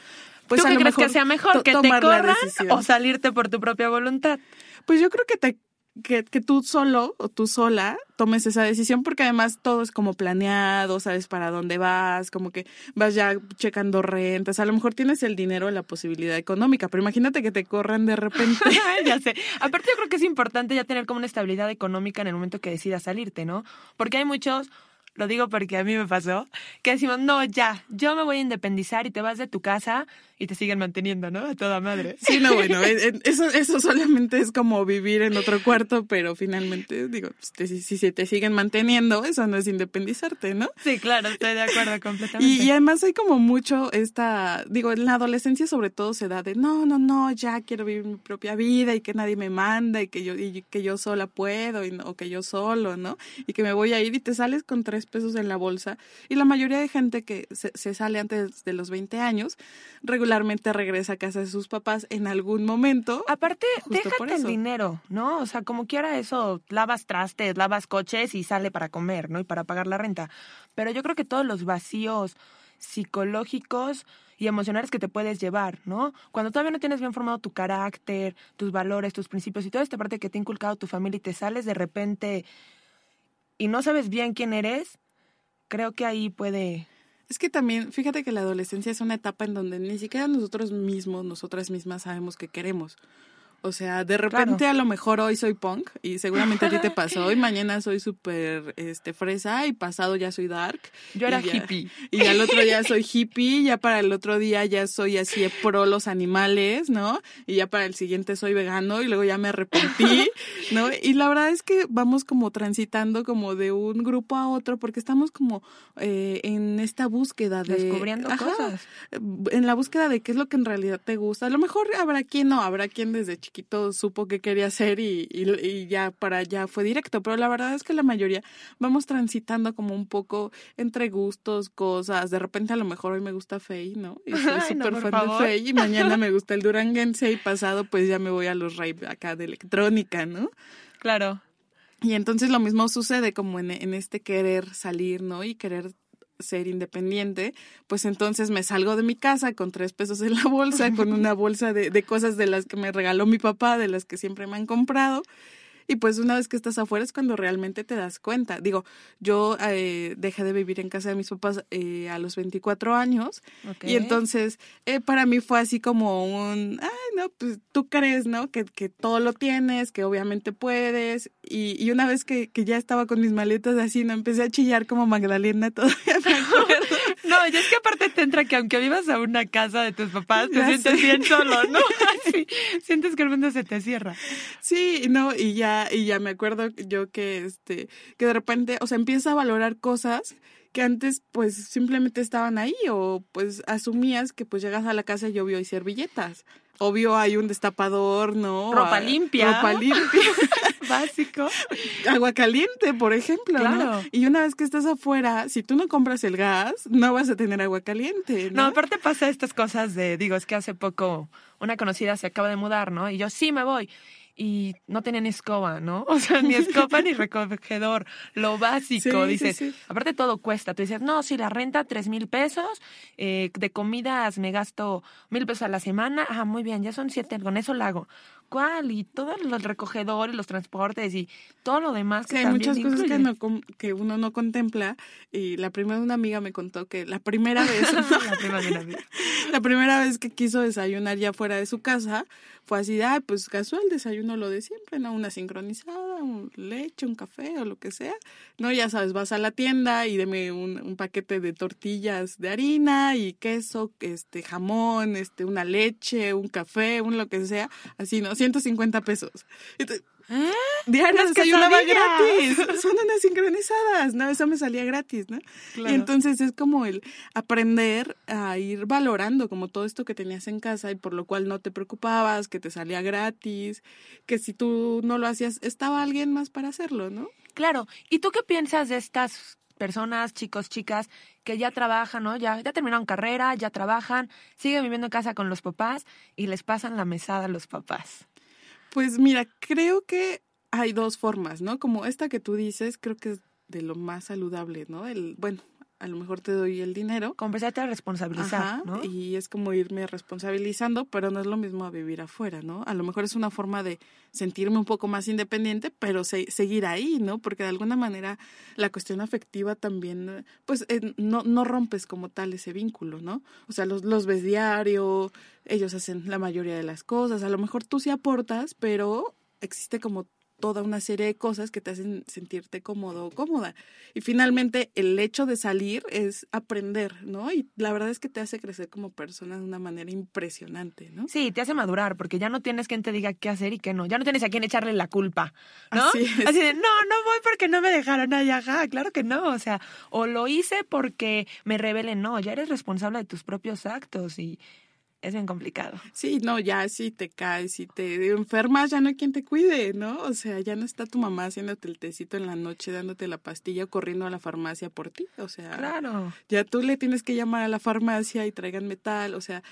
[SPEAKER 8] pues
[SPEAKER 6] ¿Tú
[SPEAKER 8] a
[SPEAKER 6] qué
[SPEAKER 8] lo
[SPEAKER 6] crees que
[SPEAKER 8] mejor
[SPEAKER 6] sea mejor? ¿Que te corran o salirte por tu propia voluntad?
[SPEAKER 8] Pues yo creo que te que, que tú solo o tú sola tomes esa decisión porque además todo es como planeado, sabes para dónde vas, como que vas ya checando rentas, a lo mejor tienes el dinero, la posibilidad económica, pero imagínate que te corran de repente.
[SPEAKER 6] ya sé. Aparte yo creo que es importante ya tener como una estabilidad económica en el momento que decidas salirte, ¿no? Porque hay muchos, lo digo porque a mí me pasó, que decimos, no, ya, yo me voy a independizar y te vas de tu casa y te siguen manteniendo, ¿no? A toda madre.
[SPEAKER 8] Sí, no, bueno, eh, eh, eso, eso solamente es como vivir en otro cuarto, pero finalmente, digo, pues, si, si se te siguen manteniendo, eso no es independizarte, ¿no?
[SPEAKER 6] Sí, claro, estoy de acuerdo completamente.
[SPEAKER 8] Y, y además hay como mucho esta, digo, en la adolescencia sobre todo se da de, no, no, no, ya quiero vivir mi propia vida y que nadie me manda y que yo, y que yo sola puedo y o que yo solo, ¿no? Y que me voy a ir y te sales con tres pesos en la bolsa. Y la mayoría de gente que se, se sale antes de los 20 años, regularmente regularmente regresa a casa de sus papás en algún momento.
[SPEAKER 6] Aparte, déjate el dinero, ¿no? O sea, como quiera eso, lavas trastes, lavas coches y sale para comer, ¿no? Y para pagar la renta. Pero yo creo que todos los vacíos psicológicos y emocionales que te puedes llevar, ¿no? Cuando todavía no tienes bien formado tu carácter, tus valores, tus principios y toda esta parte que te ha inculcado tu familia y te sales de repente y no sabes bien quién eres, creo que ahí puede...
[SPEAKER 8] Es que también, fíjate que la adolescencia es una etapa en donde ni siquiera nosotros mismos, nosotras mismas sabemos qué queremos. O sea, de repente a lo mejor hoy soy punk y seguramente a ti te pasó y mañana soy súper este, fresa y pasado ya soy dark.
[SPEAKER 6] Yo era
[SPEAKER 8] y ya-
[SPEAKER 6] hippie.
[SPEAKER 8] Y al otro día soy hippie, ya para el otro día ya soy así pro los animales, ¿no? Y ya para el siguiente soy vegano y luego ya me arrepentí, ¿no? Y la verdad es que vamos como transitando como de un grupo a otro porque estamos como eh, en esta búsqueda de...
[SPEAKER 6] Descubriendo cosas.
[SPEAKER 8] En la búsqueda de qué es lo que en realidad te gusta. A lo mejor habrá quien no, habrá quien desde chiquito supo qué quería hacer y, y, y ya para allá fue directo, pero la verdad es que la mayoría vamos transitando como un poco entre gustos, cosas. De repente a lo mejor hoy me gusta Faye, ¿no? Y soy
[SPEAKER 6] no,
[SPEAKER 8] súper fan
[SPEAKER 6] favor.
[SPEAKER 8] de Faye y mañana me gusta el Duranguense y pasado pues ya me voy a los rave acá de electrónica, ¿no?
[SPEAKER 6] Claro.
[SPEAKER 8] Y entonces lo mismo sucede como en, en este querer salir, ¿no? Y querer ser independiente, pues entonces me salgo de mi casa con tres pesos en la bolsa, con una bolsa de, de cosas de las que me regaló mi papá, de las que siempre me han comprado. Y pues una vez que estás afuera es cuando realmente te das cuenta. Digo, yo eh, dejé de vivir en casa de mis papás eh, a los 24 años
[SPEAKER 6] Ok.
[SPEAKER 8] y entonces eh, para mí fue así como un, ay, no, pues tú crees, ¿no? Que, que todo lo tienes, que obviamente puedes. Y, y una vez que, que ya estaba con mis maletas así, no empecé a chillar como Magdalena todavía. me acuerdo.
[SPEAKER 6] No, y es que aparte te entra que aunque vivas a una casa de tus papás, te
[SPEAKER 8] Ya
[SPEAKER 6] sientes
[SPEAKER 8] sé.
[SPEAKER 6] bien solo, ¿no? Así, sientes que el mundo se te cierra.
[SPEAKER 8] Sí, no, y ya, y ya me acuerdo yo que este, que de repente, o sea, empieza a valorar cosas que antes pues simplemente estaban ahí o pues asumías que pues llegas a la casa y obvio hay servilletas. Obvio hay un destapador, ¿no?
[SPEAKER 6] Ropa
[SPEAKER 8] Ah,
[SPEAKER 6] limpia.
[SPEAKER 8] Ropa limpia.
[SPEAKER 6] Básico.
[SPEAKER 8] Agua caliente, por ejemplo, ¿no?
[SPEAKER 6] Claro.
[SPEAKER 8] Y una vez que estás afuera, si tú no compras el gas, no vas a tener agua caliente,
[SPEAKER 6] No,
[SPEAKER 8] ¿no?
[SPEAKER 6] aparte pasa estas cosas de, digo, es que hace poco una conocida se acaba de mudar, ¿no? Y yo, sí, me voy. Y no tenía ni escoba, ¿no? O sea, ni escoba ni recogedor. Lo básico,
[SPEAKER 8] Sí, sí,
[SPEAKER 6] dices.
[SPEAKER 8] sí.
[SPEAKER 6] Aparte todo cuesta. Tú dices, no, si la renta tres mil pesos, eh, de comidas me gasto mil pesos a la semana. Ah, muy bien, ya son siete, con eso la hago. ¿Cuál? Y todo el recogedor y los transportes y todo lo demás que
[SPEAKER 8] Sí, hay muchas cosas que, no, que uno no contempla. Y la primera, una amiga me contó que la primera vez,
[SPEAKER 6] La una amiga.
[SPEAKER 8] la primera vez que quiso desayunar ya fuera de su casa, fue así ay, pues casual, desayuno lo de siempre, ¿no? Una sincronizada, un leche, un café o lo que sea. No, ya sabes, vas a la tienda y deme un, un paquete de tortillas de harina y queso, este, jamón, este, una leche, un café, un lo que sea. Así, ¿no? 150 pesos. Entonces, desayunaba
[SPEAKER 6] quesadillas.
[SPEAKER 8] gratis. Son unas sincronizadas, ¿no? Eso me salía gratis, ¿no?
[SPEAKER 6] Claro.
[SPEAKER 8] Y entonces es como el aprender a ir valorando como todo esto que tenías en casa y por lo cual no te preocupabas, que te salía gratis, que si tú no lo hacías, estaba alguien más para hacerlo, ¿no?
[SPEAKER 6] Claro. ¿Y tú qué piensas de estas personas, chicos, chicas, que ya trabajan, ¿no? Ya, ya terminaron carrera, ya trabajan, siguen viviendo en casa con los papás y les pasan la mesada a los papás?
[SPEAKER 8] Pues mira, creo que hay dos formas, ¿no? Como esta que tú dices, creo que es de lo más saludable, ¿no? El, bueno, a lo mejor te doy el dinero.
[SPEAKER 6] Como empezarte a responsabilizar,
[SPEAKER 8] Ajá,
[SPEAKER 6] ¿no?
[SPEAKER 8] Y es como irme responsabilizando, pero no es lo mismo a vivir afuera, ¿no? A lo mejor es una forma de sentirme un poco más independiente, pero se- seguir ahí, ¿no? Porque de alguna manera la cuestión afectiva también, pues eh, no, no rompes como tal ese vínculo, ¿no? O sea, los, los ves diario, ellos hacen la mayoría de las cosas, a lo mejor tú sí aportas, pero existe como toda una serie de cosas que te hacen sentirte cómodo o cómoda. Y finalmente el hecho de salir es aprender, ¿no? Y la verdad es que te hace crecer como persona de una manera impresionante, ¿no?
[SPEAKER 6] Sí, te hace madurar, porque ya no tienes quien te diga qué hacer y qué no. Ya no tienes a quién echarle la culpa, ¿no?
[SPEAKER 8] Así es.
[SPEAKER 6] Así de, no, no voy porque no me dejaron allá, ajá, claro que no. O sea, o lo hice porque me rebelen, no, ya eres responsable de tus propios actos y es bien complicado.
[SPEAKER 8] Sí, no, ya si te caes, si te enfermas, ya no hay quien te cuide, ¿no? O sea, ya no está tu mamá haciéndote el tecito en la noche, dándote la pastilla, corriendo a la farmacia por ti. O sea,
[SPEAKER 6] Claro.
[SPEAKER 8] ya tú le tienes que llamar a la farmacia y traigan metal, o sea,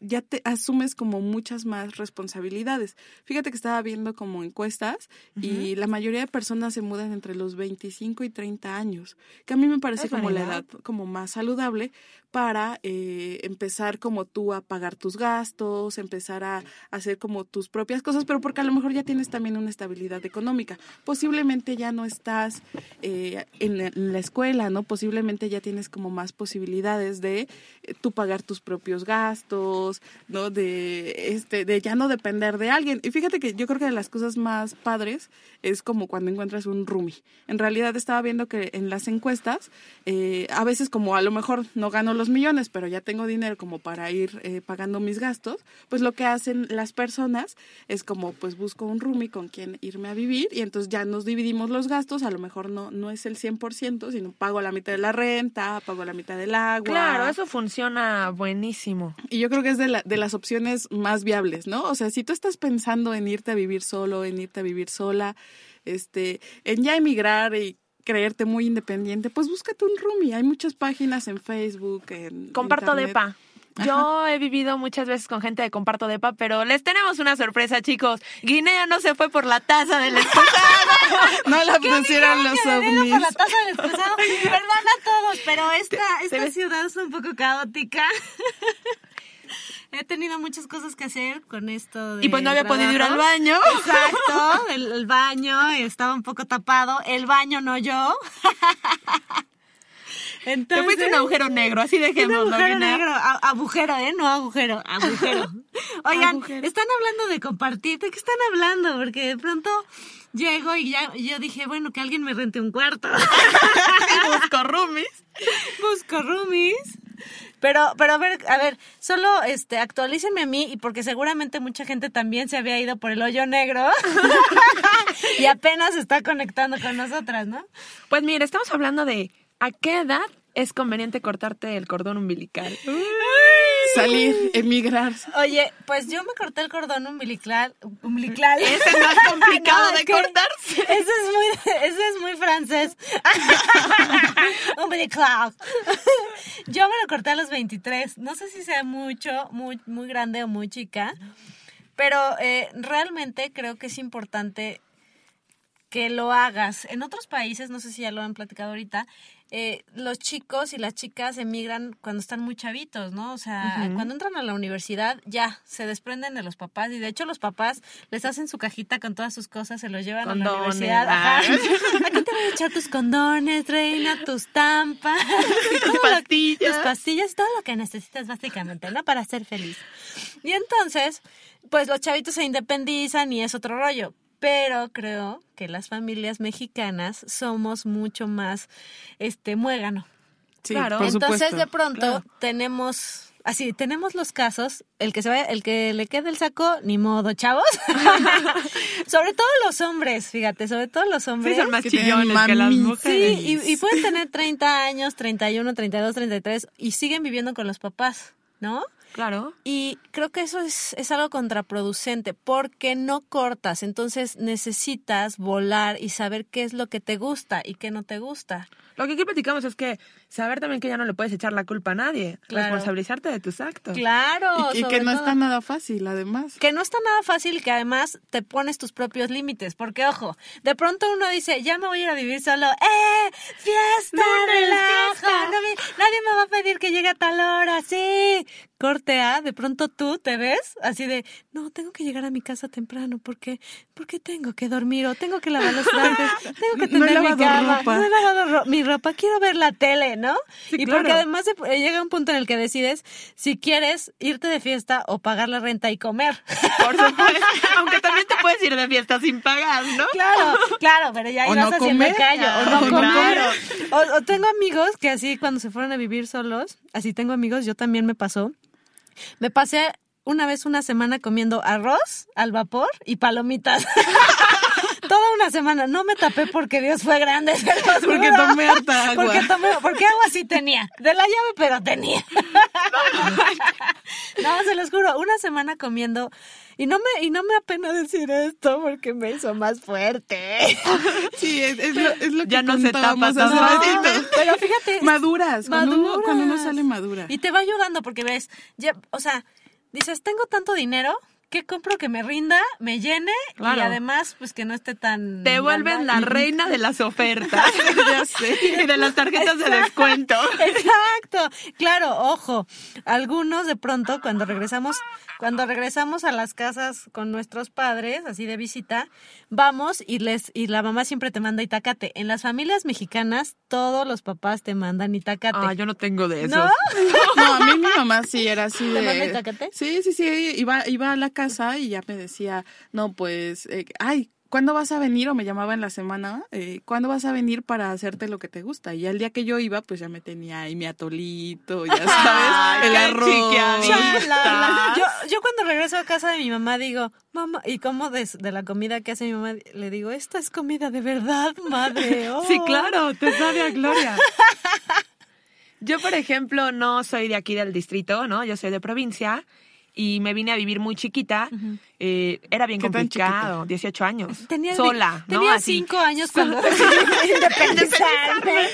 [SPEAKER 8] ya te asumes como muchas más responsabilidades. Fíjate que estaba viendo como encuestas y la mayoría de personas se mudan entre los 25 y 30 años, que a mí me parece
[SPEAKER 6] Es
[SPEAKER 8] como la
[SPEAKER 6] edad.
[SPEAKER 8] edad como más saludable para eh, empezar como tú a pagar tus gastos, empezar a hacer como tus propias cosas, pero porque a lo mejor ya tienes también una estabilidad económica. Posiblemente ya no estás eh, en, la- escuela, ¿no? Posiblemente ya tienes como más posibilidades de eh, tú pagar tus propios gastos, ¿no? De, este, de ya no depender de alguien. Y fíjate que yo creo que de las cosas más padres es como cuando encuentras un roomie. En realidad estaba viendo que en las encuestas, eh, a veces como a lo mejor no gano los millones, pero ya tengo dinero como para ir eh, pagando mis gastos, pues lo que hacen las personas es como pues busco un roomie con quien irme a vivir y entonces ya nos dividimos los gastos, a lo mejor no, no es el 100%, sino pago la mitad de la renta, pago la mitad del agua.
[SPEAKER 6] Claro, eso funciona buenísimo.
[SPEAKER 8] Y yo creo que es de, la- de las opciones más viables, ¿no? O sea, si tú estás pensando en irte a vivir solo, en irte a vivir sola, este, en ya emigrar y creerte muy independiente, pues búscate un roomie. Hay muchas páginas en Facebook, en
[SPEAKER 6] Comparto
[SPEAKER 8] internet.
[SPEAKER 6] depa. Yo he vivido muchas veces con gente de comparto depa, pero les tenemos una sorpresa, chicos. Guinea no se fue por la taza del expulsado.
[SPEAKER 8] No la pusieron los ovnis.
[SPEAKER 7] por la taza del. Perdón a todos, pero esta, esta ciudad es un poco caótica. He tenido muchas cosas que hacer con esto.
[SPEAKER 6] Y pues no había podido ir al baño.
[SPEAKER 7] Exacto, el, el baño estaba un poco tapado. El baño no yo.
[SPEAKER 6] Te
[SPEAKER 7] Entonces,
[SPEAKER 6] fuiste un agujero negro, así
[SPEAKER 7] un
[SPEAKER 6] dejémoslo,
[SPEAKER 7] agujero
[SPEAKER 6] Guinea.
[SPEAKER 7] negro, a- agujero, ¿eh? No agujero, agujero. Oigan,
[SPEAKER 6] Agujero.
[SPEAKER 7] están hablando de compartir, ¿de qué están hablando? Porque de pronto llego y ya yo dije, bueno, que alguien me rente un cuarto.
[SPEAKER 6] Busco roomies.
[SPEAKER 7] Busco roomies. Pero, pero a ver, a ver, solo este, actualícenme a mí y porque seguramente mucha gente también se había ido por el hoyo negro y apenas está conectando con nosotras, ¿no?
[SPEAKER 6] Pues mira, estamos hablando de a qué edad es conveniente cortarte el cordón umbilical.
[SPEAKER 8] Salir, emigrar.
[SPEAKER 7] Oye, pues yo me corté el cordón umbilical. umbilical.
[SPEAKER 6] Ese es más complicado
[SPEAKER 7] No,
[SPEAKER 6] de
[SPEAKER 7] es que
[SPEAKER 6] cortarse.
[SPEAKER 7] Ese es muy, ese es muy francés. umbilical. Yo me lo corté a los 23. No sé si sea mucho, muy, muy grande o muy chica. Pero eh, realmente creo que es importante que lo hagas. En otros países, no sé si ya lo han platicado ahorita, eh, los chicos y las chicas emigran cuando están muy chavitos, ¿no? O sea, cuando entran a la universidad ya se desprenden de los papás y de hecho los papás les hacen su cajita con todas sus cosas, se los llevan a la universidad. Ajá.
[SPEAKER 6] ah.
[SPEAKER 7] Aquí te voy a echar tus condones, reina, tus tampas,
[SPEAKER 6] Tus
[SPEAKER 7] lo-
[SPEAKER 6] pastillas.
[SPEAKER 7] tus pastillas, todo lo que necesitas básicamente, ¿no? Para ser feliz. Y entonces, pues los chavitos se independizan y es otro rollo. Pero creo que las familias mexicanas somos mucho más este muégano.
[SPEAKER 8] Sí,
[SPEAKER 6] Claro.
[SPEAKER 8] por
[SPEAKER 7] Entonces,
[SPEAKER 8] supuesto.
[SPEAKER 7] de pronto
[SPEAKER 6] claro.
[SPEAKER 7] tenemos así, tenemos los casos, el que se vaya, el que le quede el saco, ni modo, chavos. sobre todo los hombres, fíjate, sobre todo los hombres.
[SPEAKER 6] Sí, son más
[SPEAKER 8] Que
[SPEAKER 6] chillones que las
[SPEAKER 8] mami.
[SPEAKER 7] Sí,
[SPEAKER 6] mujeres.
[SPEAKER 7] y, y pueden tener 30 años, 31, 32, 33 y siguen viviendo con los papás, ¿no?
[SPEAKER 6] Claro.
[SPEAKER 7] Y creo que eso es, es algo contraproducente porque no cortas, entonces necesitas volar y saber qué es lo que te gusta y qué no te gusta.
[SPEAKER 6] Lo que aquí platicamos es que saber también que ya no le puedes echar la culpa a nadie.
[SPEAKER 7] Claro.
[SPEAKER 6] Responsabilizarte de tus actos.
[SPEAKER 7] Claro.
[SPEAKER 8] Y, y que no
[SPEAKER 7] todo.
[SPEAKER 8] está nada fácil, además.
[SPEAKER 7] Que no está nada fácil y que además te pones tus propios límites. Porque, ojo, de pronto uno dice, ya me voy a ir a vivir solo. ¡Eh! ¡Fiesta! ¡Relajo! No me- nadie me va a pedir que llegue a tal hora. ¡Sí! Corte A, de pronto tú te ves así de, no, tengo que llegar a mi casa temprano porque, porque tengo que dormir o tengo que lavar los trastes, tengo que
[SPEAKER 8] No
[SPEAKER 7] tener mi
[SPEAKER 8] lavado
[SPEAKER 7] cama,
[SPEAKER 8] ropa.
[SPEAKER 7] no he lavado ro- mi ropa, quiero ver la tele, ¿no?
[SPEAKER 6] Sí,
[SPEAKER 7] y
[SPEAKER 6] claro.
[SPEAKER 7] porque además llega un punto en el que decides si quieres irte de fiesta o pagar la renta y comer.
[SPEAKER 6] Por supuesto. Aunque también te puedes ir de fiesta sin pagar, ¿no?
[SPEAKER 7] Claro, claro, pero ya ibas
[SPEAKER 8] no
[SPEAKER 7] haciendo
[SPEAKER 8] comer.
[SPEAKER 7] callo. O no
[SPEAKER 8] Ah,
[SPEAKER 7] comer.
[SPEAKER 6] claro.
[SPEAKER 7] O, o tengo amigos que así cuando se fueron a vivir solos, así tengo amigos, yo también me pasó. Me pasé una vez una semana comiendo arroz al vapor y palomitas. Toda una semana. No me tapé porque Dios fue grande. se los
[SPEAKER 8] Porque
[SPEAKER 7] juro.
[SPEAKER 8] tomé harta agua.
[SPEAKER 7] Porque, tomé, porque agua sí tenía. De la llave, pero tenía. No, se los juro, una semana comiendo y no me y no me apena decir esto porque me hizo más fuerte.
[SPEAKER 8] Sí, es, es lo, es lo que
[SPEAKER 6] Ya no se tapa tan
[SPEAKER 8] ratito.
[SPEAKER 7] Pero fíjate,
[SPEAKER 8] Maduras, Cuando, uno, cuando uno sale madura.
[SPEAKER 7] Y te va ayudando porque ves, ya, o sea, dices, tengo tanto dinero, ¿qué compro que me rinda, me llene y además pues que no esté tan...
[SPEAKER 6] Te vuelven la reina de las ofertas. ya sé. Y de las tarjetas de descuento.
[SPEAKER 7] Exacto, claro, ojo. Algunos de pronto cuando regresamos, cuando regresamos a las casas con nuestros padres, así de visita, vamos y les y la mamá siempre te manda itacate. En las familias mexicanas todos los papás te mandan itacate.
[SPEAKER 6] Ah, yo no tengo de esos.
[SPEAKER 7] ¿No?
[SPEAKER 8] No, a mí mi mamá sí era así
[SPEAKER 7] ¿Te manda
[SPEAKER 8] de...
[SPEAKER 7] itacate?
[SPEAKER 8] Sí, sí, sí, iba, iba a la casa y ya me decía, no, pues, eh, ay, ¿cuándo vas a venir? O me llamaba en la semana, eh, ¿cuándo vas a venir para hacerte lo que te gusta? Y al día que yo iba, pues ya me tenía ahí mi atolito, ya sabes,
[SPEAKER 6] Ay,
[SPEAKER 8] el arroz.
[SPEAKER 7] Ya, la- la- yo, yo cuando regreso a casa de mi mamá digo, mamá, y como de, de la comida que hace mi mamá, le digo, esta es comida de verdad, madre. oh".
[SPEAKER 6] Sí, claro, te sabe a gloria. Yo, por ejemplo, no soy de aquí del distrito, ¿no? Yo soy de provincia y me vine a vivir muy chiquita. Eh, era bien
[SPEAKER 8] ¿Qué tan
[SPEAKER 6] complicado, 18 años.
[SPEAKER 7] Tenía,
[SPEAKER 6] sola, ¿no?
[SPEAKER 7] tenía
[SPEAKER 6] Así.
[SPEAKER 7] cinco años cuando independizarme.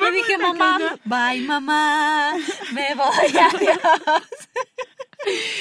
[SPEAKER 7] Le dije, mamá, bye mamá, me voy, adiós.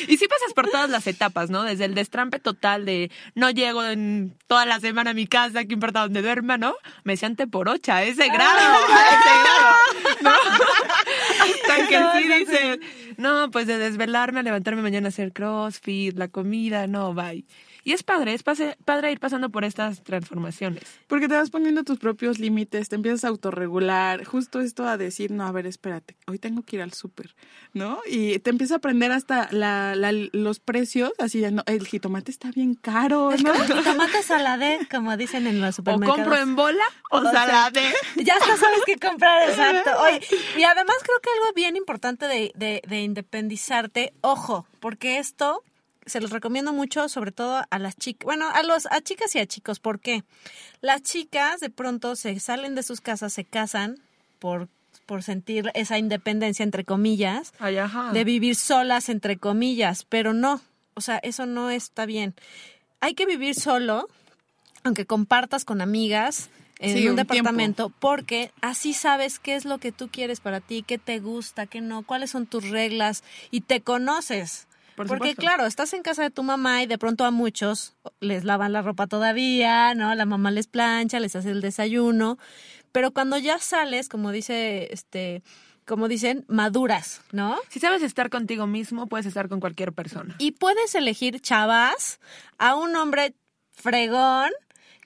[SPEAKER 6] Y sí pasas por todas las etapas, ¿no? Desde el destrampe total de no llego en toda la semana a mi casa, que importa donde duerma, ¿no? Me decían teporocha, a ese grado, a ese grado, ¿no? Hasta que sí dices, no, pues de desvelarme a levantarme mañana a hacer crossfit, la comida, no, bye. Y es padre, es pase- padre ir pasando por estas transformaciones.
[SPEAKER 8] Porque te vas poniendo tus propios límites, te empiezas a autorregular, justo esto a decir, no, a ver, espérate, hoy tengo que ir al súper, ¿no? Y te empieza a aprender hasta la, la- los precios, así de, no, el jitomate está bien caro,
[SPEAKER 7] Es
[SPEAKER 8] ¿no?
[SPEAKER 7] como jitomate saladé, como dicen en los
[SPEAKER 6] O
[SPEAKER 7] supermercados.
[SPEAKER 6] compro en bola o,
[SPEAKER 7] sea,
[SPEAKER 6] salade.
[SPEAKER 7] Ya hasta sabes qué comprar, exacto. Oye, y además creo que algo bien importante de, de, de independizarte, ojo, porque esto se los recomiendo mucho, sobre todo a las chicas, bueno, a los a chicas y a chicos, ¿por qué? Las chicas de pronto se salen de sus casas, se casan por por sentir esa independencia entre comillas,
[SPEAKER 6] Ay,
[SPEAKER 7] de vivir solas entre comillas, pero no, o sea, eso no está bien. Hay que vivir solo, aunque compartas con amigas en
[SPEAKER 8] Sí,
[SPEAKER 7] un,
[SPEAKER 8] un
[SPEAKER 7] departamento, porque así sabes qué es lo que tú quieres para ti, qué te gusta, qué no, cuáles son tus reglas y te conoces.
[SPEAKER 6] Por
[SPEAKER 7] Porque
[SPEAKER 6] supuesto.
[SPEAKER 7] claro, estás en casa de tu mamá y de pronto a muchos les lavan la ropa todavía, ¿no? La mamá les plancha, les hace el desayuno, pero cuando ya sales, como dice este como dicen, maduras, ¿no?
[SPEAKER 6] Si sabes estar contigo mismo, puedes estar con cualquier persona.
[SPEAKER 7] Y puedes elegir, chavas, a un hombre fregón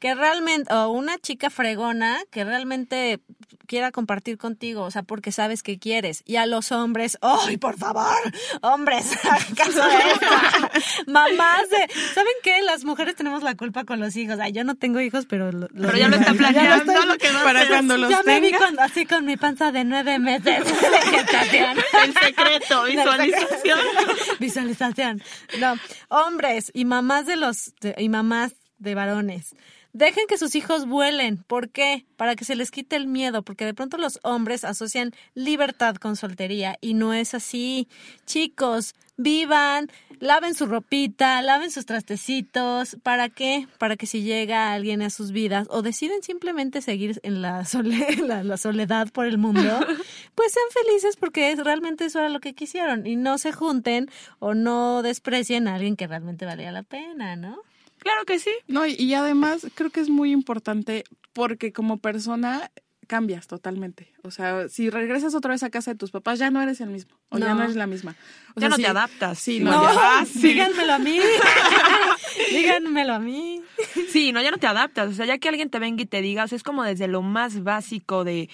[SPEAKER 7] que realmente, o una chica fregona que realmente quiera compartir contigo, o sea, porque sabes que quieres. Y a los hombres, ¡ay, por favor! Hombres. Mamás de, ¿saben qué? Las mujeres tenemos la culpa con los hijos. Ay, yo no tengo hijos, pero... Lo,
[SPEAKER 6] Pero ya lo está planeando,
[SPEAKER 7] estoy-
[SPEAKER 6] lo que va a
[SPEAKER 8] Para
[SPEAKER 6] hacer.
[SPEAKER 8] cuando los
[SPEAKER 7] ya me vi
[SPEAKER 8] tenga.
[SPEAKER 7] con- así con mi panza de nueve meses de gestación.
[SPEAKER 6] El secreto, visualización.
[SPEAKER 7] Visualización. No, hombres y mamás de los de- y mamás de varones. Dejen que sus hijos vuelen. ¿Por qué? Para que se les quite el miedo, porque de pronto los hombres asocian libertad con soltería y no es así. Chicos, vivan, laven su ropita, laven sus trastecitos. ¿Para qué? Para que si llega alguien a sus vidas o deciden simplemente seguir en la, sole- la, la soledad por el mundo, pues sean felices porque es, realmente eso era lo que quisieron y no se junten o no desprecien a alguien que realmente valía la pena, ¿no?
[SPEAKER 6] Claro que sí.
[SPEAKER 8] No, y, y además creo que es muy importante porque como persona cambias totalmente. O sea, si regresas otra vez a casa de tus papás, ya no eres el mismo. O ya
[SPEAKER 7] No.
[SPEAKER 8] eres la misma. O
[SPEAKER 6] Ya
[SPEAKER 8] sea,
[SPEAKER 6] no te adaptas.
[SPEAKER 8] Sí, no,
[SPEAKER 6] ya sí.
[SPEAKER 7] Díganmelo a mí. Díganmelo a mí.
[SPEAKER 6] Sí, no, ya no te adaptas. O sea, ya que alguien te venga y te diga, o sea, es como desde lo más básico de,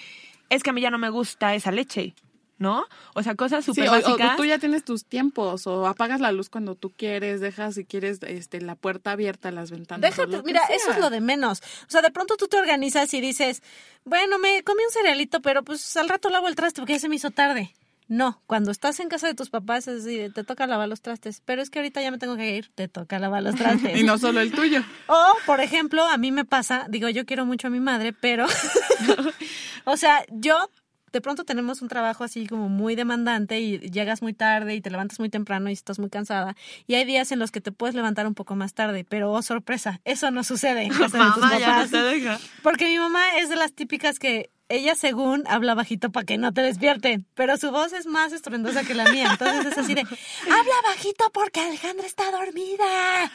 [SPEAKER 6] es que a mí ya no me gusta esa leche, ¿no? O sea, cosas
[SPEAKER 8] Sí,
[SPEAKER 6] súper
[SPEAKER 8] o- o,
[SPEAKER 6] básicas.
[SPEAKER 8] tú ya tienes tus tiempos o apagas la luz cuando tú quieres, dejas si quieres este la puerta abierta, las ventanas.
[SPEAKER 7] Déjate, mira,
[SPEAKER 8] sea.
[SPEAKER 7] eso es lo de menos. O sea, de pronto tú te organizas y dices, bueno, me comí un cerealito, pero pues al rato lavo el traste porque ya se me hizo tarde. No, cuando estás en casa de tus papás es así, de, te toca lavar los trastes, pero es que ahorita ya me tengo que ir, te toca lavar los trastes.
[SPEAKER 8] Y no solo el tuyo.
[SPEAKER 7] O, por ejemplo, a mí me pasa, digo, yo quiero mucho a mi madre, pero, o sea, yo de pronto tenemos un trabajo así como muy demandante y llegas muy tarde y te levantas muy temprano y estás muy cansada. Y hay días en los que te puedes levantar un poco más tarde, pero oh sorpresa, eso no sucede en casa de tus papás. Porque mi mamá es de las típicas que ella según habla bajito para que no te despierten, pero su voz es más estruendosa que la mía. Entonces es así de, habla bajito porque Alejandra está dormida.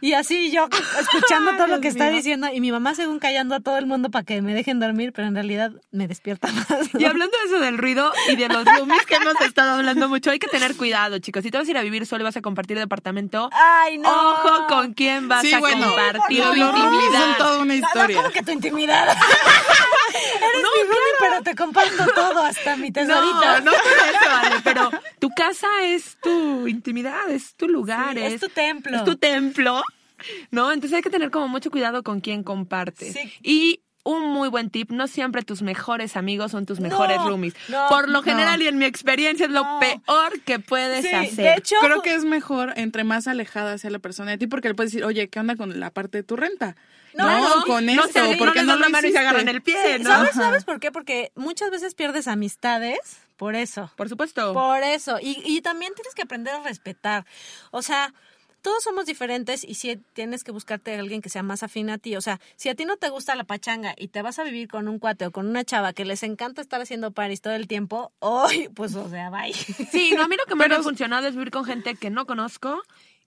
[SPEAKER 7] Y así yo escuchando todo lo que está diciendo y mi mamá según callando a todo el mundo para que me dejen dormir, pero en realidad me despierta más. ¿no?
[SPEAKER 6] Y hablando de eso del ruido y de los roomies que hemos estado hablando mucho, hay que tener cuidado, chicos. Si te vas a ir a vivir solo y vas a compartir departamento,
[SPEAKER 7] Ay, no.
[SPEAKER 6] ojo con quién vas
[SPEAKER 8] Sí,
[SPEAKER 6] a
[SPEAKER 8] bueno,
[SPEAKER 6] compartir tu
[SPEAKER 8] roomies son
[SPEAKER 6] intimidad.
[SPEAKER 8] toda una
[SPEAKER 7] No, no,
[SPEAKER 8] historia.
[SPEAKER 7] como que tu intimidad. Eres mi roomie, pero te comparto todo, hasta mi tesorito.
[SPEAKER 6] No, no por eso, Ale, pero tu casa es tu intimidad, es tu lugar,
[SPEAKER 7] Sí,
[SPEAKER 6] es,
[SPEAKER 7] es tu templo.
[SPEAKER 6] Es tu templo, ¿no? Entonces hay que tener como mucho cuidado con quién compartes.
[SPEAKER 7] Sí.
[SPEAKER 6] Y un muy buen tip, no siempre tus mejores amigos son tus mejores roomies.
[SPEAKER 7] no,
[SPEAKER 6] Por lo
[SPEAKER 8] no.
[SPEAKER 6] general y en mi experiencia es lo
[SPEAKER 7] No.
[SPEAKER 6] peor que puedes
[SPEAKER 7] Sí,
[SPEAKER 6] hacer.
[SPEAKER 7] de hecho,
[SPEAKER 8] Creo que es mejor entre más alejada sea la persona de ti, porque le puedes decir, oye, ¿qué onda con la parte de tu renta?
[SPEAKER 7] No,
[SPEAKER 8] con
[SPEAKER 6] no
[SPEAKER 8] esto,
[SPEAKER 6] se- no
[SPEAKER 8] porque no lo
[SPEAKER 6] la mano y se agarran el pie, ¿no?
[SPEAKER 7] ¿Sabes, ¿Sabes por qué? Porque muchas veces pierdes amistades por eso.
[SPEAKER 6] Por supuesto.
[SPEAKER 7] Por eso. Y, y también tienes que aprender a respetar. O sea, todos somos diferentes y si tienes que buscarte a alguien que sea más afín a ti. O sea, si a ti no te gusta la pachanga y te vas a vivir con un cuate o con una chava que les encanta estar haciendo paris todo el tiempo, hoy, pues, o sea, bye.
[SPEAKER 6] Sí, no, a mí lo que me ha funcionado es vivir con gente que no conozco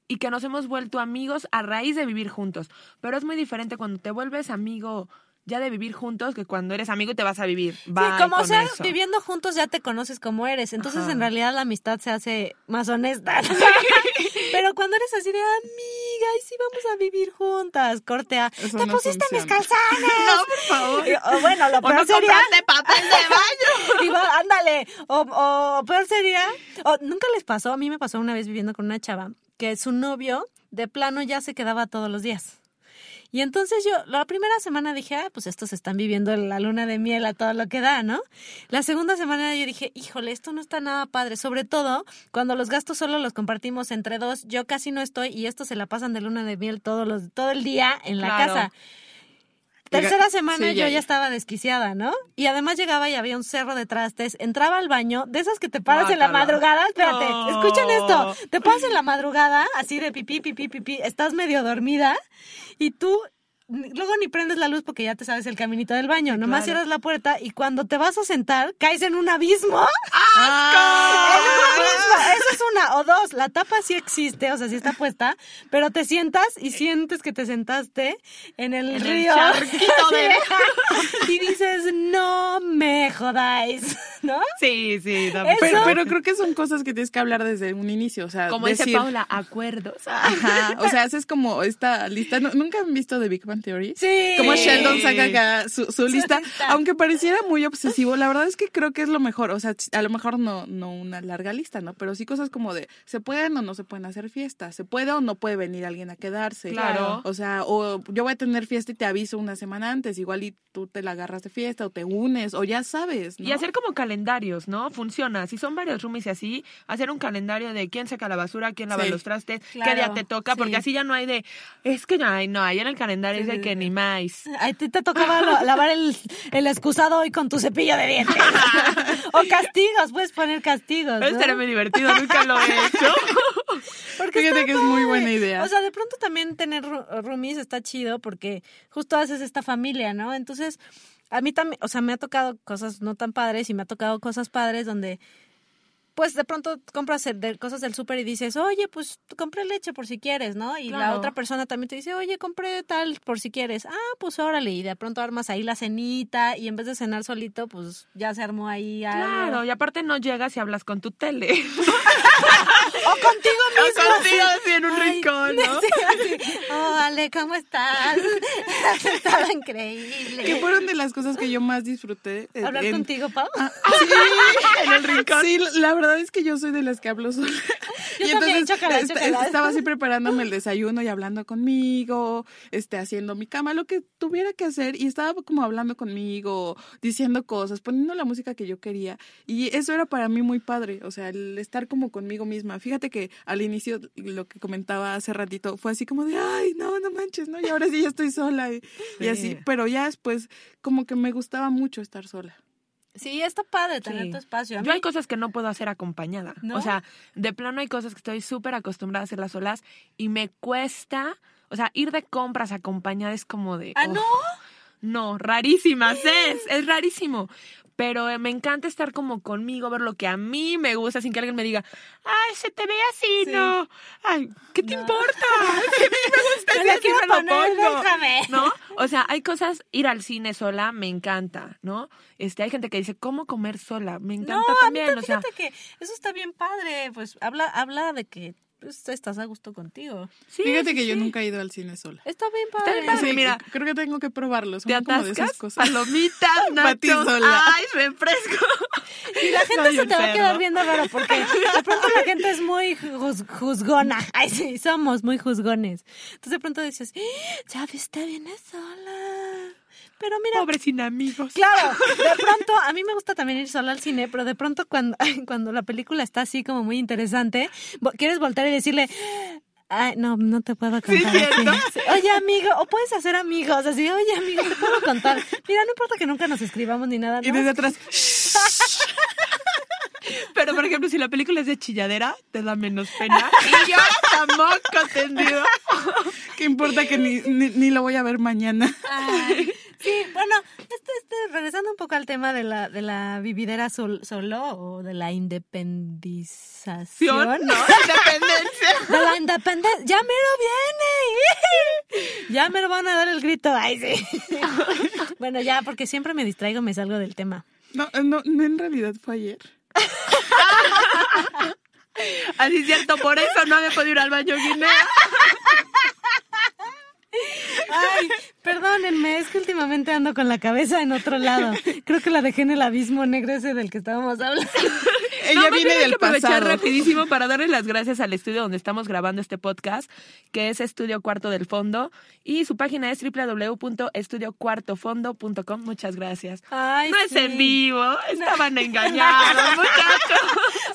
[SPEAKER 6] y que nos hemos vuelto amigos a raíz de vivir juntos. Pero es muy diferente cuando te vuelves amigo ya de vivir juntos que cuando eres amigo y te vas a vivir. Bye
[SPEAKER 7] sí, como sea,
[SPEAKER 6] eso.
[SPEAKER 7] viviendo juntos ya te conoces como eres. Entonces,
[SPEAKER 6] Ajá.
[SPEAKER 7] en realidad, la amistad se hace más honesta. Pero cuando eres así de amiga, y sí vamos a vivir juntas, corte a,
[SPEAKER 8] Eso
[SPEAKER 7] te
[SPEAKER 8] no
[SPEAKER 7] pusiste mis
[SPEAKER 8] funciona.
[SPEAKER 7] calzones.
[SPEAKER 6] No, por favor.
[SPEAKER 7] Y- o bueno, lo
[SPEAKER 6] O
[SPEAKER 7] peor
[SPEAKER 6] no
[SPEAKER 7] sería.
[SPEAKER 6] papel de baño.
[SPEAKER 7] Y va, ándale. O, o peor sería. O, Nunca les pasó, a mí me pasó una vez viviendo con una chava que su novio de plano ya se quedaba todos los días. Y entonces yo, la primera semana dije, ah, pues estos están viviendo la luna de miel a todo lo que da, ¿no? La segunda semana yo dije, híjole, esto no está nada padre, sobre todo cuando los gastos solo los compartimos entre dos, yo casi no estoy y estos se la pasan de luna de miel todos los, todo el día en la
[SPEAKER 6] Claro.
[SPEAKER 7] casa. Tercera semana
[SPEAKER 8] Sí,
[SPEAKER 7] yo
[SPEAKER 8] ya,
[SPEAKER 7] estaba desquiciada, ¿no? Y además llegaba y había un cerro de trastes. Entraba al baño, de esas que te paras en la madrugada. Espérate,
[SPEAKER 6] No.
[SPEAKER 7] escuchen esto. Te paras en la madrugada, así de pipí, pipí, pipí. Estás medio dormida y tú luego ni prendes la luz porque ya te sabes el caminito del baño. Nomás
[SPEAKER 6] claro.
[SPEAKER 7] cierras la puerta y cuando te vas a sentar, caes en un abismo.
[SPEAKER 8] ¡Ah!
[SPEAKER 7] Abismo. Esa es una. O dos, la tapa sí existe, o sea, sí está puesta, pero te sientas y sientes que te sentaste en el
[SPEAKER 6] En
[SPEAKER 7] río.
[SPEAKER 6] de-
[SPEAKER 7] y dices, no me jodáis, ¿no?
[SPEAKER 6] Sí, sí.
[SPEAKER 7] Eso-
[SPEAKER 8] Pero, pero creo que son cosas que tienes que hablar desde un inicio, o sea,
[SPEAKER 6] Como
[SPEAKER 8] decir,
[SPEAKER 6] dice Paula, acuerdos.
[SPEAKER 8] Ajá, o sea, haces como esta lista. ¿Nu- ¿Nunca han visto The Big Bang Theory?
[SPEAKER 7] Sí.
[SPEAKER 8] Como Sheldon saca acá su, su lista. Aunque pareciera muy obsesivo, la verdad es que creo que es lo mejor. O sea, a lo mejor no, no una larga lista, ¿no? Pero sí cosas como de, ¿se pueden o no se pueden hacer fiestas? ¿Se puede o no puede venir alguien a quedarse?
[SPEAKER 6] Claro.
[SPEAKER 8] O sea, o yo voy a tener fiesta y te aviso una semana antes. Igual y tú te la agarras de fiesta o te unes o ya sabes, ¿no?
[SPEAKER 6] Y hacer como calendarios, ¿no? Funciona. Si son varios roomies y así, hacer un calendario de quién saca la basura, quién lava
[SPEAKER 8] Sí.
[SPEAKER 6] los trastes,
[SPEAKER 7] Claro,
[SPEAKER 6] qué día te toca, porque
[SPEAKER 7] sí.
[SPEAKER 6] así ya no hay de, es que hay, no, ahí en el calendario de que ni más.
[SPEAKER 7] A ti te tocaba lo- lavar el, el excusado hoy con tu cepillo de dientes. o castigos, puedes poner castigos.
[SPEAKER 6] Eso
[SPEAKER 7] ¿no?
[SPEAKER 6] estaría muy divertido, nunca lo he hecho.
[SPEAKER 7] Porque
[SPEAKER 8] Fíjate que es muy buena idea.
[SPEAKER 7] O sea, de pronto también tener roomies está chido porque justo haces esta familia, ¿no? Entonces, a mí también, o sea, me ha tocado cosas no tan padres y me ha tocado cosas padres donde pues de pronto compras el- de cosas del súper y dices, oye, pues compré leche por si quieres, ¿no? Y la otra persona también te dice, oye, compré tal por si quieres. Ah, pues órale. Y de pronto armas ahí la cenita y en vez de cenar solito, pues ya se armó ahí algo.
[SPEAKER 6] Claro, y aparte no llegas y hablas con tu tele.
[SPEAKER 7] O contigo mismo.
[SPEAKER 6] O contigo
[SPEAKER 7] así.
[SPEAKER 6] en un
[SPEAKER 7] Ay,
[SPEAKER 6] rincón, ¿no?
[SPEAKER 7] sí, así. Oh, Ale, ¿cómo estás? Estaba increíble.
[SPEAKER 8] Que fueron de las cosas que yo más disfruté. eh,
[SPEAKER 7] ¿Hablar
[SPEAKER 8] en-
[SPEAKER 7] contigo, Pau?
[SPEAKER 8] Sí, en el rincón. Sí, la verdad es que yo soy de las que hablo sola.
[SPEAKER 7] Yo también, chócala,
[SPEAKER 8] est-
[SPEAKER 7] chócala.
[SPEAKER 8] estaba así preparándome el desayuno y hablando conmigo, este, haciendo mi cama, lo que tuviera que hacer, y estaba como hablando conmigo, diciendo cosas, poniendo la música que yo quería. Y eso era para mí muy padre, o sea, el estar como conmigo misma. Fíjate que al inicio, lo que comentaba hace ratito, fue así como de, ay, no, no manches, ¿no? Y ahora sí ya estoy sola. Y, y
[SPEAKER 6] Sí.
[SPEAKER 8] así, pero ya después, como que me gustaba mucho estar sola.
[SPEAKER 7] Sí, está padre tener
[SPEAKER 6] Sí.
[SPEAKER 7] tu espacio. A
[SPEAKER 6] Yo
[SPEAKER 7] mí-
[SPEAKER 6] hay cosas que no puedo hacer acompañada.
[SPEAKER 7] ¿No?
[SPEAKER 6] O sea, de plano hay cosas que estoy súper acostumbrada a hacerlas solas y me cuesta, o sea, ir de compras acompañada es como de...
[SPEAKER 7] ¿Ah, no?
[SPEAKER 6] No, rarísimas es, es rarísimo. Pero eh, me encanta estar como conmigo, ver lo que a mí me gusta sin que alguien me diga, ay, se te ve así,
[SPEAKER 7] Sí.
[SPEAKER 6] no. Ay, ¿qué te importa? Si a mí me gusta
[SPEAKER 7] Me
[SPEAKER 6] así, me lo
[SPEAKER 7] poner,
[SPEAKER 6] pongo.
[SPEAKER 7] déjame.
[SPEAKER 6] ¿No? O sea, hay cosas, ir al cine sola me encanta, ¿no? Este, hay gente que dice, ¿cómo comer sola? Me encanta
[SPEAKER 7] No, a mí
[SPEAKER 6] también,
[SPEAKER 7] te-
[SPEAKER 6] o sea.
[SPEAKER 7] fíjate que eso está bien padre. Pues habla, habla de que pues, estás a gusto contigo.
[SPEAKER 6] Sí,
[SPEAKER 8] Fíjate
[SPEAKER 6] sí,
[SPEAKER 8] que yo
[SPEAKER 6] sí.
[SPEAKER 8] nunca he ido al cine sola.
[SPEAKER 7] Está bien
[SPEAKER 6] Está
[SPEAKER 7] padre.
[SPEAKER 6] bien padre.
[SPEAKER 8] Sí,
[SPEAKER 6] mira.
[SPEAKER 8] creo que tengo que probarlo. Son
[SPEAKER 6] ¿Te
[SPEAKER 8] como de esas cosas.
[SPEAKER 6] Palomitas, nachos,
[SPEAKER 8] sola.
[SPEAKER 6] ay, refresco.
[SPEAKER 7] Y la gente
[SPEAKER 6] Soy
[SPEAKER 7] se te va a quedar viendo raro porque de pronto la gente es muy juz- juzgona. Ay, sí, somos muy juzgones. Entonces de pronto dices, "¡Ah! ya viste, viene sola. Pero mira,
[SPEAKER 6] Pobre sin amigos.
[SPEAKER 7] Claro, de pronto, a mí me gusta también ir sola al cine, pero de pronto cuando, cuando la película está así como muy interesante, quieres voltear y decirle, Ay, no, no te puedo contar. Oye, amigo, o puedes hacer amigos, así, oye, amigo, te puedo contar. Mira, no importa que nunca nos escribamos ni nada.
[SPEAKER 8] Y
[SPEAKER 7] ¿no?
[SPEAKER 8] desde atrás,
[SPEAKER 6] Pero, por ejemplo, si la película es de chilladera, te da menos pena. Y yo hasta moco tendido.
[SPEAKER 8] ¿qué importa que ni, ni, ni lo voy a ver mañana?
[SPEAKER 7] Ay, sí, bueno, este, este, regresando un poco al tema de la, de la vividera sol- solo o de la independización.
[SPEAKER 6] ¿No? Independencia.
[SPEAKER 7] De la independencia. ¡Ya mero viene! Ya me lo van a dar el grito. Ay, sí. Bueno, ya, porque siempre me distraigo, me salgo del tema.
[SPEAKER 8] No, no, no, en realidad fue ayer.
[SPEAKER 6] Así es cierto, por eso no había podido ir al baño Guinea.
[SPEAKER 7] Ay, perdónenme, es que últimamente ando con la cabeza en otro lado. Creo que la dejé en el abismo negro ese del que estábamos hablando.
[SPEAKER 8] Ella
[SPEAKER 6] No,
[SPEAKER 8] viene del
[SPEAKER 6] que aprovechar
[SPEAKER 8] pasado.
[SPEAKER 6] rapidísimo para darle las gracias al estudio donde estamos grabando este podcast, que es Estudio Cuarto del Fondo, y su página es www.estudiocuartofondo.com. Muchas gracias.
[SPEAKER 7] Ay,
[SPEAKER 6] no es
[SPEAKER 7] sí.
[SPEAKER 6] en vivo, estaban engañados, muchachos.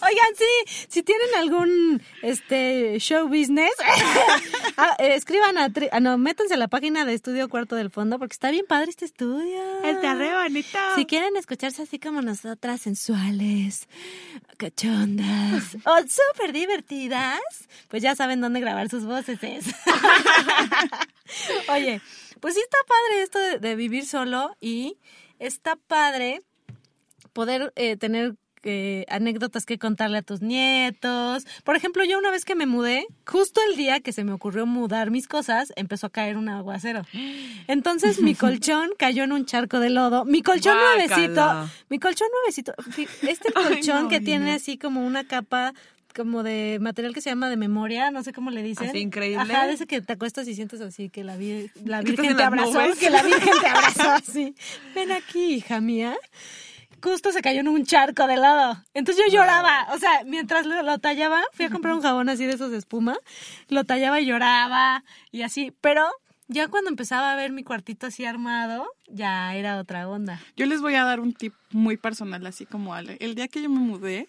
[SPEAKER 7] Oigan, sí, si tienen algún este show business, ah, eh, escriban a, tri- ah, no, métanse a la página de Estudio Cuarto del Fondo porque está bien padre este estudio.
[SPEAKER 6] Está re bonito.
[SPEAKER 7] Si quieren escucharse así como nosotras, sensuales, cachondas o súper divertidas, pues ya saben dónde grabar sus voces. Oye, pues sí está padre esto de, de vivir solo y está padre poder eh, tener eh, anécdotas que contarle a tus nietos. Por ejemplo, yo una vez que me mudé, justo el día que se me ocurrió mudar mis cosas, empezó a caer un aguacero. Entonces mi colchón cayó en un charco de lodo. Mi colchón nuevecito, mi colchón nuevecito. Este
[SPEAKER 6] Ay,
[SPEAKER 7] colchón
[SPEAKER 6] no,
[SPEAKER 7] que tiene así como una capa como de material que se llama de memoria, no sé cómo le dicen.
[SPEAKER 6] Así, increíble.
[SPEAKER 7] Ajá, de ese que te acuestas y sientes así que la, vir- la Virgen
[SPEAKER 6] en
[SPEAKER 7] te abrazó,
[SPEAKER 6] nubes.
[SPEAKER 7] que la Virgen te abrazó así. Ven aquí, hija mía justo se cayó en un charco de lodo. Entonces yo lloraba. O sea, mientras lo, lo tallaba, fui a comprar un jabón así de esos de espuma. Lo tallaba y lloraba y así. Pero ya cuando empezaba a ver mi cuartito así armado, ya era otra onda.
[SPEAKER 8] Yo les voy a dar un tip muy personal, así como Ale. El día que yo me mudé,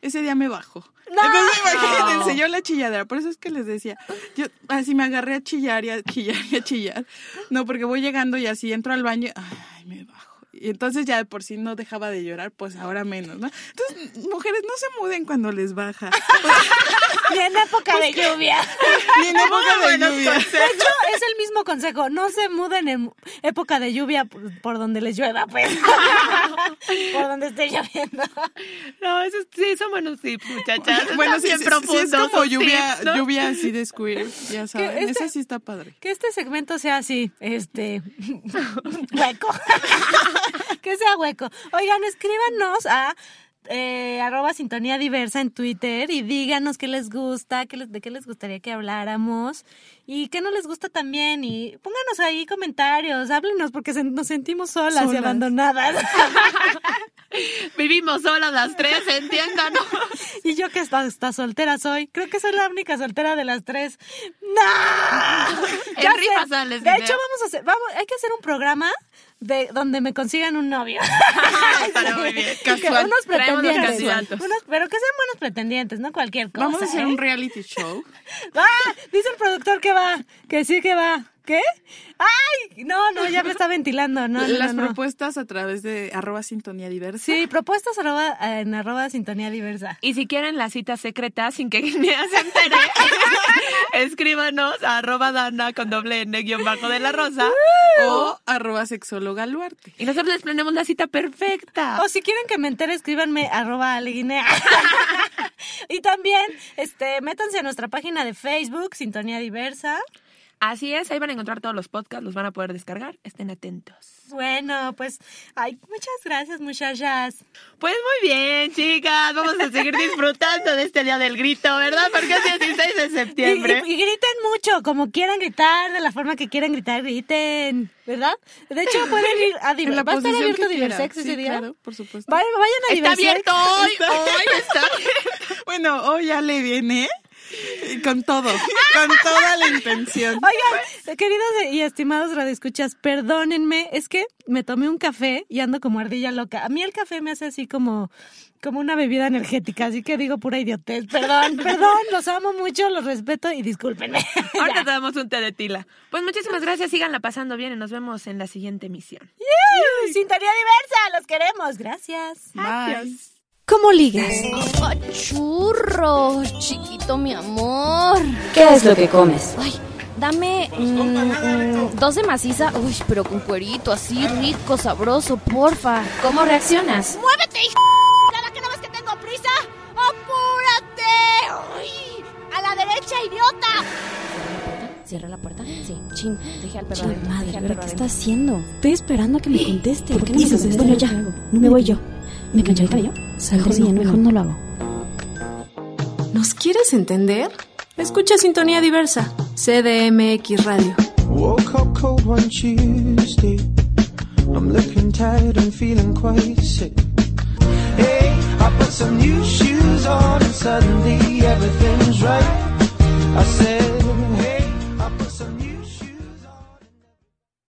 [SPEAKER 8] ese día me bajó.
[SPEAKER 7] ¡No!
[SPEAKER 8] Entonces, imagínense, yo la chilladera. Por eso es que les decía, yo así me agarré a chillar y a chillar y a chillar. No, porque voy llegando y así entro al baño, ay, me bajo. Y entonces ya de por sí no dejaba de llorar, pues ahora menos, ¿no? Entonces, mujeres, no se muden cuando les baja.
[SPEAKER 7] Ni en época de lluvia.
[SPEAKER 8] Ni en época de lluvia.
[SPEAKER 7] De hecho, es el mismo consejo. No se muden en época de lluvia por, donde les llueva, pues. por donde esté lloviendo.
[SPEAKER 6] No, esos sí son buenos tips, muchachas.
[SPEAKER 8] Bueno, sí,
[SPEAKER 6] bien
[SPEAKER 8] sí, sí, es como lluvia,
[SPEAKER 6] tips, ¿no?
[SPEAKER 8] lluvia así de square, ya saben.
[SPEAKER 7] este-
[SPEAKER 8] Esa sí está padre.
[SPEAKER 7] Que este segmento sea así, este, hueco. que sea hueco. Oigan, escríbanos a eh, arroba sintonía diversa en Twitter y díganos qué les gusta, qué les, de qué les gustaría que habláramos y qué no les gusta también y pónganos ahí comentarios, háblenos porque se- nos sentimos solas, y abandonadas.
[SPEAKER 6] Vivimos solas las tres, entiendan. ¿no?
[SPEAKER 7] y yo que está, está soltera soy, creo que soy la única soltera de las tres. ¡No! Ya sé.
[SPEAKER 6] sales,
[SPEAKER 7] De hecho, vamos a hacer, vamos, hay que hacer un programa de donde me consigan un novio.
[SPEAKER 6] Estará muy bien.
[SPEAKER 7] Que
[SPEAKER 8] Casual.
[SPEAKER 7] unos pretendientes. Unos- pero que sean buenos pretendientes, no cualquier cosa.
[SPEAKER 8] Vamos a hacer
[SPEAKER 7] ¿eh?
[SPEAKER 8] un reality show.
[SPEAKER 7] ¡Ah! Dice el productor que va, que sí que va. ¿Qué? ¡Ay! No, no, ya me está ventilando. No,
[SPEAKER 8] Las
[SPEAKER 7] no, no.
[SPEAKER 8] propuestas a través de arroba sintonía diversa.
[SPEAKER 7] Sí, propuestas arroba, en arroba sintonía diversa.
[SPEAKER 6] Y si quieren la cita secreta sin que Guinea se entere, escríbanos a arroba dana con doble n guion bajo de la rosa.
[SPEAKER 8] O arroba sexóloga Luarte.
[SPEAKER 6] Y nosotros les planeamos la cita perfecta.
[SPEAKER 7] O si quieren que me entere, escríbanme arroba aleguinea. y también, este, métanse a nuestra página de Facebook, Sintonía Diversa.
[SPEAKER 6] Así es, ahí van a encontrar todos los podcasts, los van a poder descargar. Estén atentos.
[SPEAKER 7] Bueno, pues, ay, muchas gracias, muchachas.
[SPEAKER 6] Pues muy bien, chicas. Vamos a seguir disfrutando de este día del grito, ¿verdad? Porque es 16 de septiembre.
[SPEAKER 7] y- y griten mucho, como quieran gritar, de la forma que quieran gritar, griten, ¿verdad? De hecho, pueden ir a
[SPEAKER 8] En
[SPEAKER 7] Diver-
[SPEAKER 8] la
[SPEAKER 7] ¿Va a estar abierto. Diversex ese
[SPEAKER 8] Sí,
[SPEAKER 7] día?
[SPEAKER 8] claro, por supuesto.
[SPEAKER 7] Vayan, vayan a
[SPEAKER 6] Está
[SPEAKER 7] Diversex.
[SPEAKER 6] abierto hoy, hoy está
[SPEAKER 8] Bueno, hoy ya le viene con todo, con toda la intención.
[SPEAKER 7] Oigan, queridos y estimados radioescuchas, perdónenme, es que me tomé un café y ando como ardilla loca. A mí el café me hace así como, como una bebida energética, así que digo pura idiotez. Perdón, perdón, los amo mucho, los respeto y discúlpenme.
[SPEAKER 6] Ahorita te damos un té de tila. Pues muchísimas gracias, síganla pasando bien y nos vemos en la siguiente emisión.
[SPEAKER 7] ¡Yuhu! Sintonía diversa, los queremos, gracias.
[SPEAKER 8] Bye.
[SPEAKER 1] ¿Cómo ligas?
[SPEAKER 2] churro, chiquito mi amor.
[SPEAKER 1] ¿Qué es lo que comes?
[SPEAKER 2] Ay, dame mm, mm, dos de maciza, uy, pero con cuerito, así rico, sabroso, porfa. ¿Cómo reaccionas?
[SPEAKER 3] ¡Muévete, hija! ¿Cada que no ves que tengo prisa? ¡Apúrate! ¡Uy! ¡A la derecha, idiota!
[SPEAKER 1] ¿Cierra la puerta? Sí. Chin,
[SPEAKER 2] Dejé al perro
[SPEAKER 1] chin,
[SPEAKER 2] adentro,
[SPEAKER 1] madre,
[SPEAKER 2] al
[SPEAKER 1] ¿ahora
[SPEAKER 2] perro
[SPEAKER 1] qué está haciendo? Estoy esperando a que me conteste. ¿Por qué no me
[SPEAKER 7] esto?
[SPEAKER 1] Bueno, ya, me voy yo. ¿Me planché el cabello? Saldré
[SPEAKER 4] Mejor no,
[SPEAKER 1] mejor no lo hago.
[SPEAKER 4] ¿Nos quieres entender? Escucha Sintonía Diversa, CDMX Radio.
[SPEAKER 5] Woke up cold one Tuesday. I'm looking tired and feeling quite sick. Hey, I put some new shoes on and suddenly everything's right. I said,